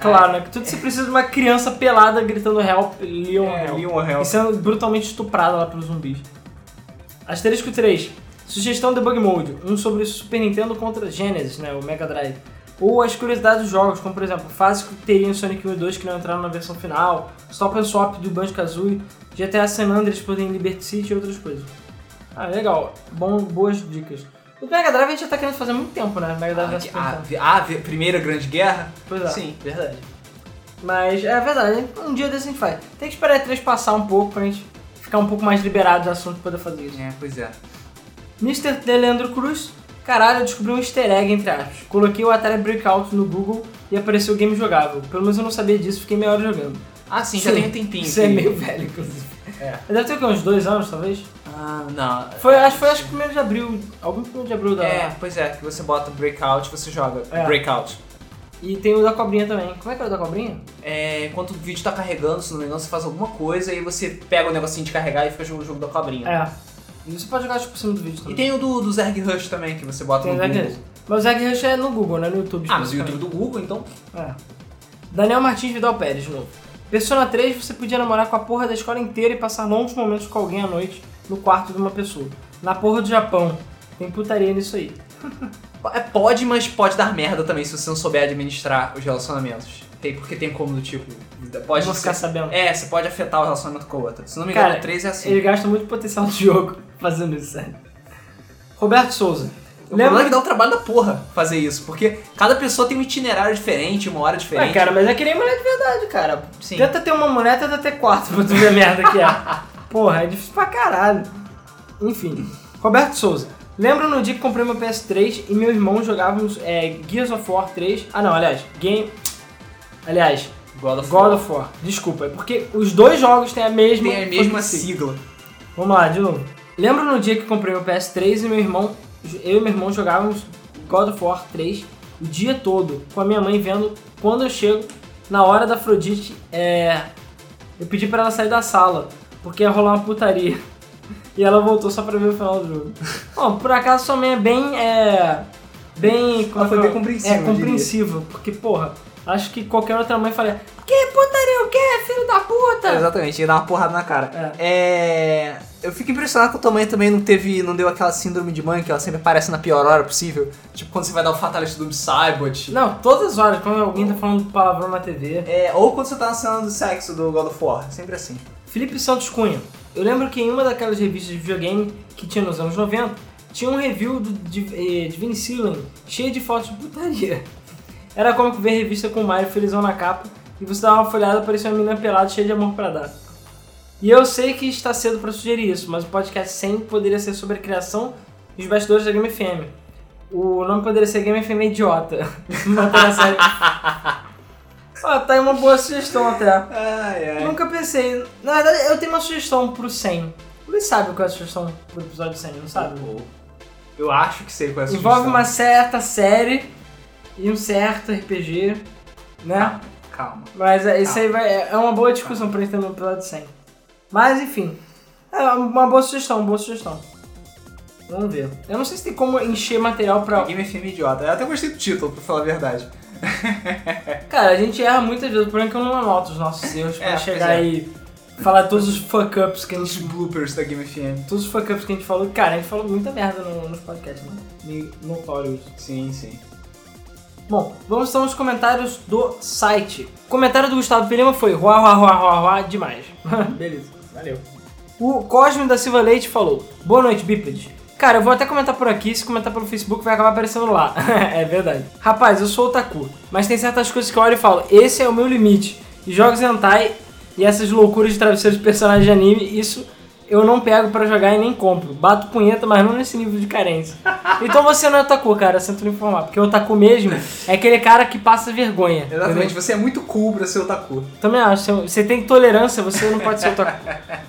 Claro, né? Que tudo você precisa de uma criança pelada gritando help, Leon é, help. Leon Hell. E sendo brutalmente estuprada lá pelos zumbis. Asterisco 3. Sugestão Debug Mode. Um sobre Super Nintendo contra Genesis, né? O Mega Drive. Ou as curiosidades dos jogos, como por exemplo, fases que teriam Sonic 1 e 2 que não entraram na versão final, Stop and Swap do Banjo-Kazooie, GTA San Andreas por em Liberty City e outras coisas. Ah, legal. Bom, boas dicas. O Mega Drive a gente já tá querendo fazer há muito tempo, né? Mega Drive Ah, que- Super ah, ah, vi- primeira grande guerra? Pois é. Sim, verdade. Mas é verdade, um dia desse a gente faz. Tem que esperar a 3 passar um pouco pra gente ficar um pouco mais liberado de assunto pra poder fazer isso. É, pois é. Mr. De Leandro Cruz, caralho, eu descobri um easter egg, entre aspas. Coloquei o Atari Breakout no Google e apareceu o game jogável. Pelo menos eu não sabia disso, fiquei meia hora jogando. Ah, sim, já Sim, tem um tempinho. Isso é meio velho, inclusive. É. Deve ter o quê? Uns dois anos, talvez? Ah, não. Foi, acho que foi acho que primeiro de abril. Algum primeiro de abril da. É, pois é, que você bota breakout, você joga É. breakout. E tem o da cobrinha também. Como é que é o da cobrinha? É, enquanto o vídeo tá carregando, se não me engano, você faz alguma coisa e você pega o negocinho de carregar e fica jogando o jogo da cobrinha. É. E você pode jogar tipo, por cima do vídeo E também. tem o do, do Zerg Rush também, que você bota Tem no Google. Rush. Mas o Zag Rush é no Google, não é no YouTube. Ah, mas o. YouTube do Google, então... É. Daniel Martins Vidal Pérez, de novo. Persona 3, você podia namorar com a porra da escola inteira e passar longos momentos com alguém à noite no quarto de uma pessoa. Na porra do Japão. Tem putaria nisso aí. [LAUGHS] É, pode, mas pode dar merda também se você não souber administrar os relacionamentos. Tem, porque tem como do tipo... Pode Vou ficar sabendo. É, você pode afetar o relacionamento com a outra. Se não me engano, Cara, o 3 é assim. Ele gasta muito potencial do jogo [LAUGHS] fazendo isso, sério. Roberto Souza. O problema é que dá um trabalho da porra fazer isso, porque cada pessoa tem um itinerário diferente, uma hora Ué, diferente. cara, mas é que nem mulher de verdade, cara. Sim. Tenta ter uma mulher, tenta ter quatro pra tu ver a merda que é. [LAUGHS] Porra, é difícil pra caralho. Enfim. Roberto Souza. Lembro no dia que comprei meu PS3 e meu irmão jogávamos é, Gears of War 3. Ah não, aliás, Game. Aliás, God of God War. of War. Desculpa, é porque os dois jogos têm a mesma. A mesma fantasia. sigla. Vamos lá, de novo. Lembro no dia que comprei meu PS3 e meu irmão, eu e meu irmão jogávamos God of War 3 o dia todo, com a minha mãe vendo quando eu chego na hora da Afrodite, é, eu pedi pra ela sair da sala, porque ia rolar uma putaria. E ela voltou só pra ver o final do jogo. [LAUGHS] Bom, por acaso sua mãe é bem, é, bem... Ela foi é que bem compreensiva, É, compreensiva, porque, porra, acho que qualquer outra mãe faria, que putaria o quê, filho da puta? exatamente, ia dar uma porrada na cara. É. Eu fico impressionado que a tua mãe também não teve. não deu aquela síndrome de mãe que ela sempre aparece na pior hora possível. Tipo quando você vai dar o Fatality do Cybot. Não, todas as horas, quando alguém tá falando palavrão na TV. É, ou quando você tá na cena do sexo do God of War. Sempre assim. Felipe Santos Cunha. Eu lembro que em uma daquelas revistas de videogame que tinha nos anos 90, tinha um review do, de, eh, de Vinicius cheio de fotos de putaria. Era como ver revista com o Mario felizão na capa e você dava uma folhada parecia uma menina pelada cheia de amor pra dar. E eu sei que está cedo pra sugerir isso, mas o podcast 100 poderia ser sobre a criação e os bastidores da Game FM. O nome poderia ser Game FM Idiota. Mantendo a série. Ó, tá aí uma boa sugestão até. Ai, ai. Nunca pensei. Na verdade, eu tenho uma sugestão pro 100. O Luiz sabe qual é a sugestão pro episódio 100, não sabe? Eu acho que sei qual é a Envolve sugestão. uma certa série e um certo RPG, né? calma. Mas é, isso aí vai, é uma boa discussão pra gente ter no episódio 100. Mas enfim, é uma boa sugestão, uma boa sugestão. Vamos ver. Eu não sei se tem como encher material pra. Game FM idiota. Eu até gostei do título, pra falar a verdade. [LAUGHS] Cara, a gente erra muitas vezes, o problema é que eu não anoto os nossos erros pra É, chegar é. e falar todos os fuck-ups que a Os gente. bloopers da Game FM. Todos os fuck-ups que a gente falou. Cara, a gente falou muita merda no, nos podcasts, né? Meio notório isso. Sim, sim. Bom, vamos então aos comentários do site. O comentário do Gustavo Pelema foi ruá, ruá, ruá, ruá, ruá, demais. [LAUGHS] Beleza, valeu. O Cosme da Silva Leite falou, boa noite, bípedes. Cara, eu vou até comentar por aqui, se comentar pelo Facebook vai acabar aparecendo lá. [LAUGHS] é verdade. Rapaz, eu sou otaku, mas tem certas coisas que eu olho e falo, esse é o meu limite. E jogos hentai e essas loucuras de travesseiros de personagens de anime, isso eu não pego pra jogar e nem compro. Bato punheta, mas não nesse nível de carência. Então você não é otaku, cara, sinto lhe informar. Porque o otaku mesmo é aquele cara que passa vergonha. Exatamente, entendeu? você é muito cool pra ser otaku. Também acho. Você tem tolerância, você não pode ser otaku. [LAUGHS]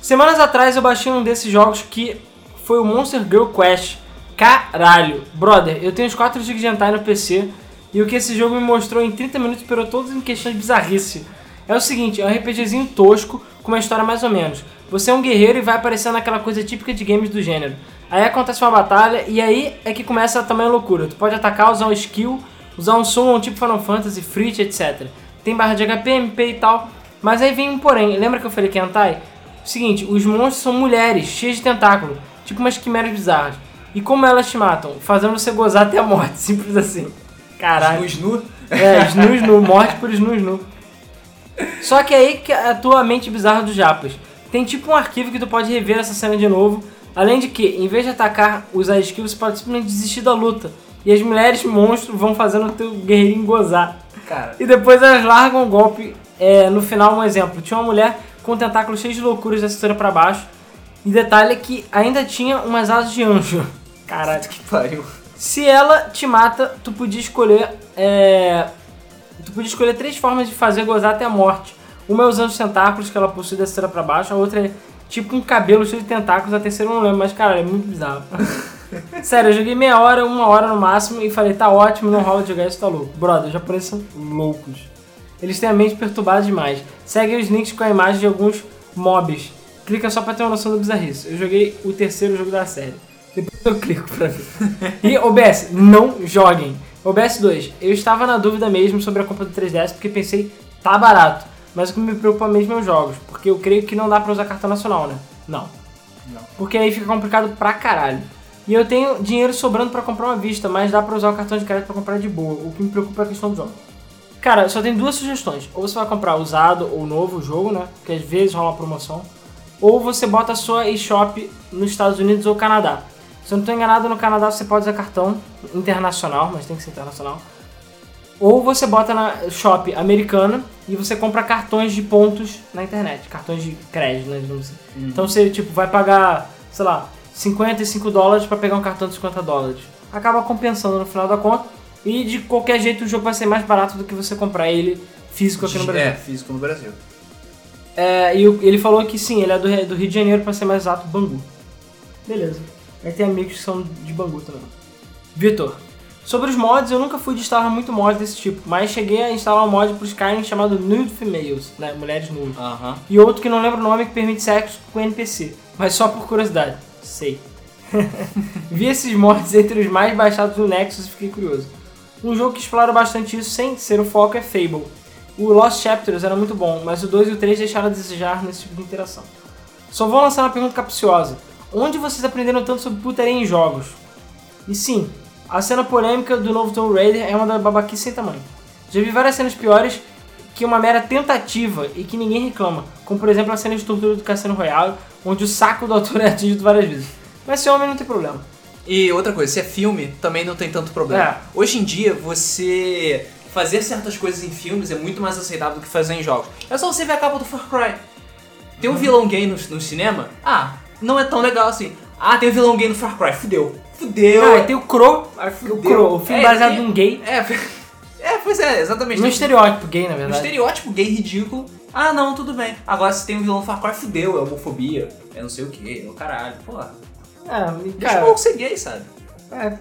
Semanas atrás eu baixei um desses jogos que foi o Monster Girl Quest. Caralho. Brother, eu tenho uns 4 GB de hentai no PC e o que esse jogo me mostrou em 30 minutos superou todos em questões de bizarrice. É o seguinte, é um RPGzinho tosco com uma história mais ou menos. Você é um guerreiro e vai aparecendo aquela coisa típica de games do gênero. Aí acontece uma batalha e aí é que começa a tamanha loucura. Tu pode atacar, usar um skill, usar um summon tipo Final Fantasy, Frit, etc. Tem barra de HP, MP e tal. Mas aí vem um porém. Lembra que eu falei que é hentai? Seguinte, os monstros são mulheres, cheias de tentáculo, tipo umas quimeras bizarras. E como elas te matam? Fazendo você gozar até a morte, [LAUGHS] simples assim. Caralho. Snu Snu. É, Snu Snu, morte por Snu Snu. Só que aí que é a tua mente bizarra dos japas. Tem tipo um arquivo que tu pode rever essa cena de novo. Além de que, em vez de atacar, usar skill, você pode simplesmente desistir da luta. E as mulheres monstros vão fazendo o teu guerreirinho gozar. Cara, E depois elas largam o golpe. É, no final, um exemplo. Tinha uma mulher com um tentáculo cheio de loucuras da cintura pra baixo. E detalhe é que ainda tinha umas asas de anjo. Caralho. que pariu. Se ela te mata, tu podia escolher. É... Tu podia escolher três formas de fazer gozar até a morte. Uma é usando os tentáculos que ela possui da cintura pra baixo, a outra é tipo um cabelo cheio de tentáculos, a terceira eu não lembro, mas caralho, é muito bizarro. [LAUGHS] Sério, eu joguei meia hora, uma hora no máximo e falei, tá ótimo, não rola de jogar isso, tá louco. Brother, os japoneses são loucos. Eles têm a mente perturbada demais. Segue os links com a imagem de alguns mobs. Clica só pra ter uma noção do bizarrice. Eu joguei o terceiro jogo da série. Depois eu clico pra ver. [LAUGHS] E OBS, não joguem. OBS 2, eu estava na dúvida mesmo sobre a compra do 3DS porque pensei, tá barato. Mas o que me preocupa mesmo é os jogos. Porque eu creio que não dá pra usar cartão nacional, né? Não. Não. Porque aí fica complicado pra caralho. E eu tenho dinheiro sobrando pra comprar uma vista, mas dá pra usar o cartão de crédito pra comprar de boa. O que me preocupa é a questão do jogo. Cara, só tem duas sugestões. Ou você vai comprar usado ou novo o jogo, né? Porque às vezes rola uma promoção. Ou você bota a sua eShop nos Estados Unidos ou Canadá. Se eu não estou enganado, no Canadá você pode usar cartão internacional, mas tem que ser internacional. Ou você bota na shop americana e você compra cartões de pontos na internet, cartões de crédito, né, assim. Então você tipo vai pagar, sei lá, 55 dólares para pegar um cartão de 50 dólares. Acaba compensando no final da conta e de qualquer jeito o jogo vai ser mais barato do que você comprar ele físico aqui no Brasil. É, físico no Brasil. É, e ele falou que sim, ele é do, Ri- do Rio de Janeiro, pra ser mais exato, Bangu. Beleza. Aí tem amigos que são de Bangu também. Vitor. Sobre os mods, eu nunca fui de instalar muito mods desse tipo, mas cheguei a instalar um mod pro Skyrim chamado Nude Females, né, mulheres nude. Aham. E outro que não lembro o nome que permite sexo com NPC, mas só por curiosidade. Sei. [LAUGHS] Vi esses mods entre os mais baixados do Nexus e fiquei curioso. Um jogo que explora bastante isso sem ser o foco é Fable. O Lost Chapters era muito bom, mas o 2 e o 3 deixaram a desejar nesse tipo de interação. Só vou lançar uma pergunta capciosa. Onde vocês aprenderam tanto sobre putaria em jogos? E sim, a cena polêmica do novo Tomb Raider é uma da babaquice sem tamanho. Já vi várias cenas piores que uma mera tentativa e que ninguém reclama, como por exemplo a cena de tortura do Cassino Royale, onde o saco do autor [LAUGHS] é atingido várias vezes. Mas esse homem não tem problema. E outra coisa, se é filme, também não tem tanto problema. É. Hoje em dia, você fazer certas coisas em filmes é muito mais aceitável do que fazer em jogos. É só você ver a capa do Far Cry. Tem um vilão gay no, no cinema? Ah, não é tão legal assim. Ah, tem um vilão gay no Far Cry. Fudeu. Fudeu. Ah, e tem o Crow, o fudeu. Crow, o filme É, baseado tem- num gay, É, [LAUGHS] é, pois é, exatamente. Tem- estereótipo gay, na um verdade. estereótipo gay ridículo. Ah, não, tudo bem. Agora se tem um vilão no Far Cry, fudeu. É homofobia. É não sei o que. É o caralho. Porra. É, e, Deixa o cara, maluco ser gay, sabe? É.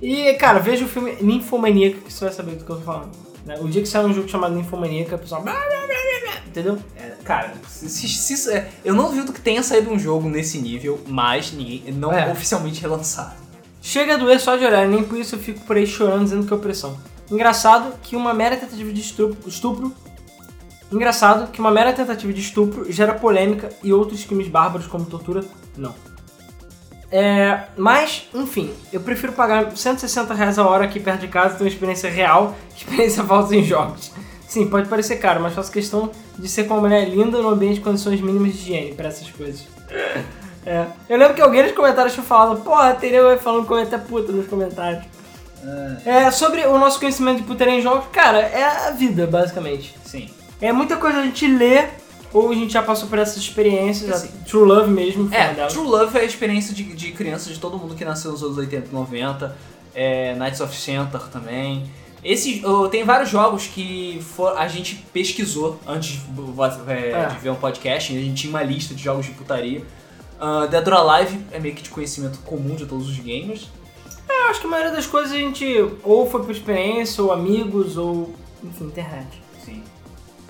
E, cara, veja o filme Ninfomaníaca que você vai saber do que eu tô falando. Né? O dia que sair um jogo chamado Ninfomaníaca, o pessoal. Entendeu? É, cara, se, se- é- eu não duvido que tenha saído um jogo nesse nível, mas ninguém, não É. oficialmente relançado. Chega a doer só de olhar, nem por isso eu fico por aí chorando dizendo que é opressão. Engraçado que uma mera tentativa de estupro, estupro Engraçado que uma mera tentativa de estupro gera polêmica e outros crimes bárbaros como tortura, não. É, mas, enfim, eu prefiro pagar 160 reais a hora aqui perto de casa e ter uma experiência real [LAUGHS] experiência falsa em jogos. Sim, pode parecer caro, mas faço questão de ser com uma mulher linda no ambiente de condições mínimas de higiene para essas coisas. É. Eu lembro que alguém nos comentários tinha falado, porra, teria eu falando como é até puta nos comentários. É, sobre o nosso conhecimento de putaria em jogos, cara, é a vida, basicamente. Sim. É muita coisa a gente lê, ou a gente já passou por essas experiências, a Sim. True Love mesmo, É, delas. True Love é a experiência de, de criança de todo mundo que nasceu nos anos 80 e 90. É, Knights of Center também. Esse, oh, tem vários jogos que for- a gente pesquisou antes de, é, É. de ver um podcast. A gente tinha uma lista de jogos de putaria. Uh, Dead or Alive é meio que de conhecimento comum de todos os gamers. Eu acho que a maioria das coisas a gente ou foi por experiência, ou amigos, ou enfim, internet. Sim.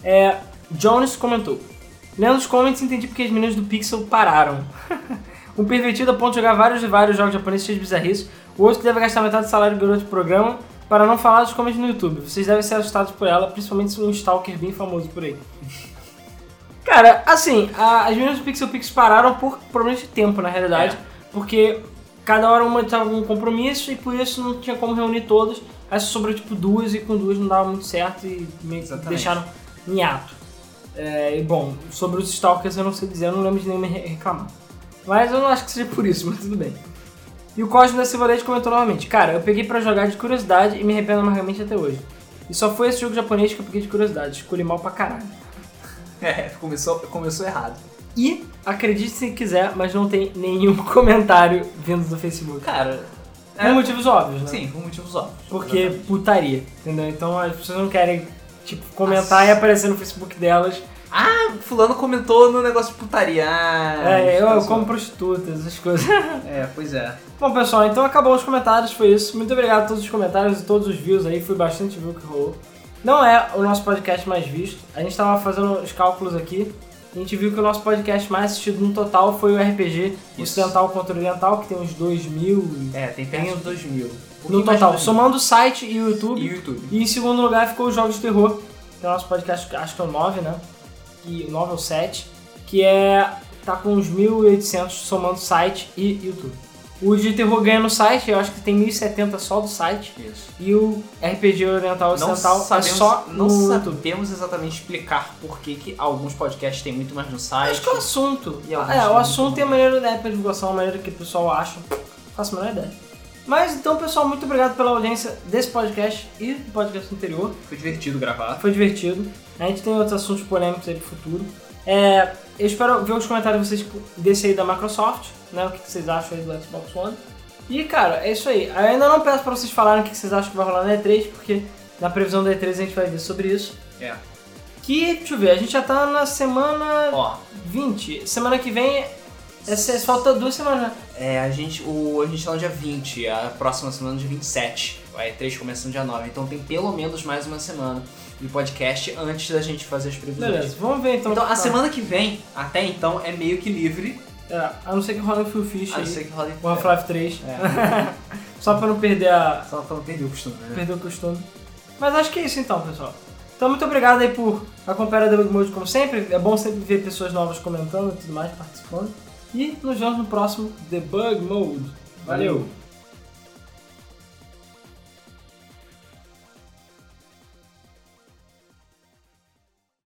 É, Jones comentou. Lendo os comments entendi porque as meninas do Pixel pararam. um pervertido a ponto de jogar vários e vários jogos japoneses cheios de bizarrice. O outro deve gastar metade do salário do garoto de programa para não falar dos comments no YouTube. Vocês devem ser assustados por ela, principalmente se um stalker bem famoso por aí. Cara, assim, a- as meninas do Pixel Pix pararam por problemas de tempo, na realidade. Porque cada hora uma estava com um compromisso e por isso não tinha como reunir todas. Aí só sobrou tipo duas e com duas não dava muito certo e meio que deixaram em ato. É, e bom, sobre os Stalkers eu não sei dizer, eu não lembro de nem me re- reclamar. Mas eu não acho que seja por isso, mas tudo bem. E o Cosmo da Silva Leite comentou novamente: Cara, eu peguei pra jogar de curiosidade e me arrependo amargamente até hoje. E só foi esse jogo japonês que eu peguei de curiosidade, escolhi mal pra caralho. É, começou, começou errado. E, acredite se quiser, mas não tem nenhum [LAUGHS] comentário vindo do Facebook. Cara, Por motivos óbvios, né? sim, por motivos óbvios. Porque Exatamente. putaria, entendeu? Então as pessoas não querem, tipo, comentar Nossa. e aparecer no Facebook delas. Ah, fulano comentou no negócio de putaria. Ah, é, eu, eu como prostitutas, essas coisas. [LAUGHS] É, pois é. Bom, pessoal, então acabou os comentários, foi isso. Muito obrigado a todos os comentários e todos os views aí, foi bastante view que rolou. Não é o nosso podcast mais visto, a gente tava fazendo os cálculos aqui, a gente viu que o nosso podcast mais assistido no total foi o RPG Isso. Ocidental contra Oriental, que tem uns 2 mil É, tem perto de 2 mil. No total, 2 mil. somando o site e o YouTube. E o YouTube. E em segundo lugar ficou os Jogos de Terror, que é o nosso podcast, acho que é o 9, né? E 9 ou 7, que é. tá com uns 1.800 somando site e YouTube. O de terror ganha no site, eu acho que tem 1.070 só do site. Isso. E o RPG Oriental Não Ocidental sabemos, é só não no YouTube. sabemos exatamente explicar por que, que alguns podcasts têm muito mais no site. Acho que é o assunto. É, o assunto e a maneira da divulgação, a maneira que o pessoal acha. Faço a menor ideia. Mas então, pessoal, muito obrigado pela audiência desse podcast e do podcast anterior. Foi divertido gravar. Foi divertido. A gente tem outros assuntos polêmicos aí pro futuro. É, eu espero ver os comentários de vocês desse aí da Microsoft, né? O que vocês acham aí do Xbox One. E, cara, é isso aí. Eu ainda não peço pra vocês falarem o que que vocês acham que vai rolar na E3, porque na previsão da E3 a gente vai ver sobre isso. É. Que, deixa eu ver, a gente já tá na semana Ó, 20. Semana que vem, essa, falta duas semanas, né? é, a gente, o, a gente tá no dia 20, a próxima semana é dia 27. A E3 começa no dia 9, então tem pelo menos mais uma semana de podcast antes da gente fazer as previsões. Beleza, vamos ver então. Então a semana que vem, até então, é meio que livre. É, a não ser que rola o Phil Fish A não ser que role. o Half-Life 3. É. [LAUGHS] Só pra não perder a, Só pra não perder o costume, né? Perdeu o costume. Mas acho que é isso então, pessoal. Então muito obrigado aí por acompanhar a Debug Mode como sempre. É bom sempre ver pessoas novas comentando e tudo mais, participando. E nos vemos no próximo Debug Mode. Valeu.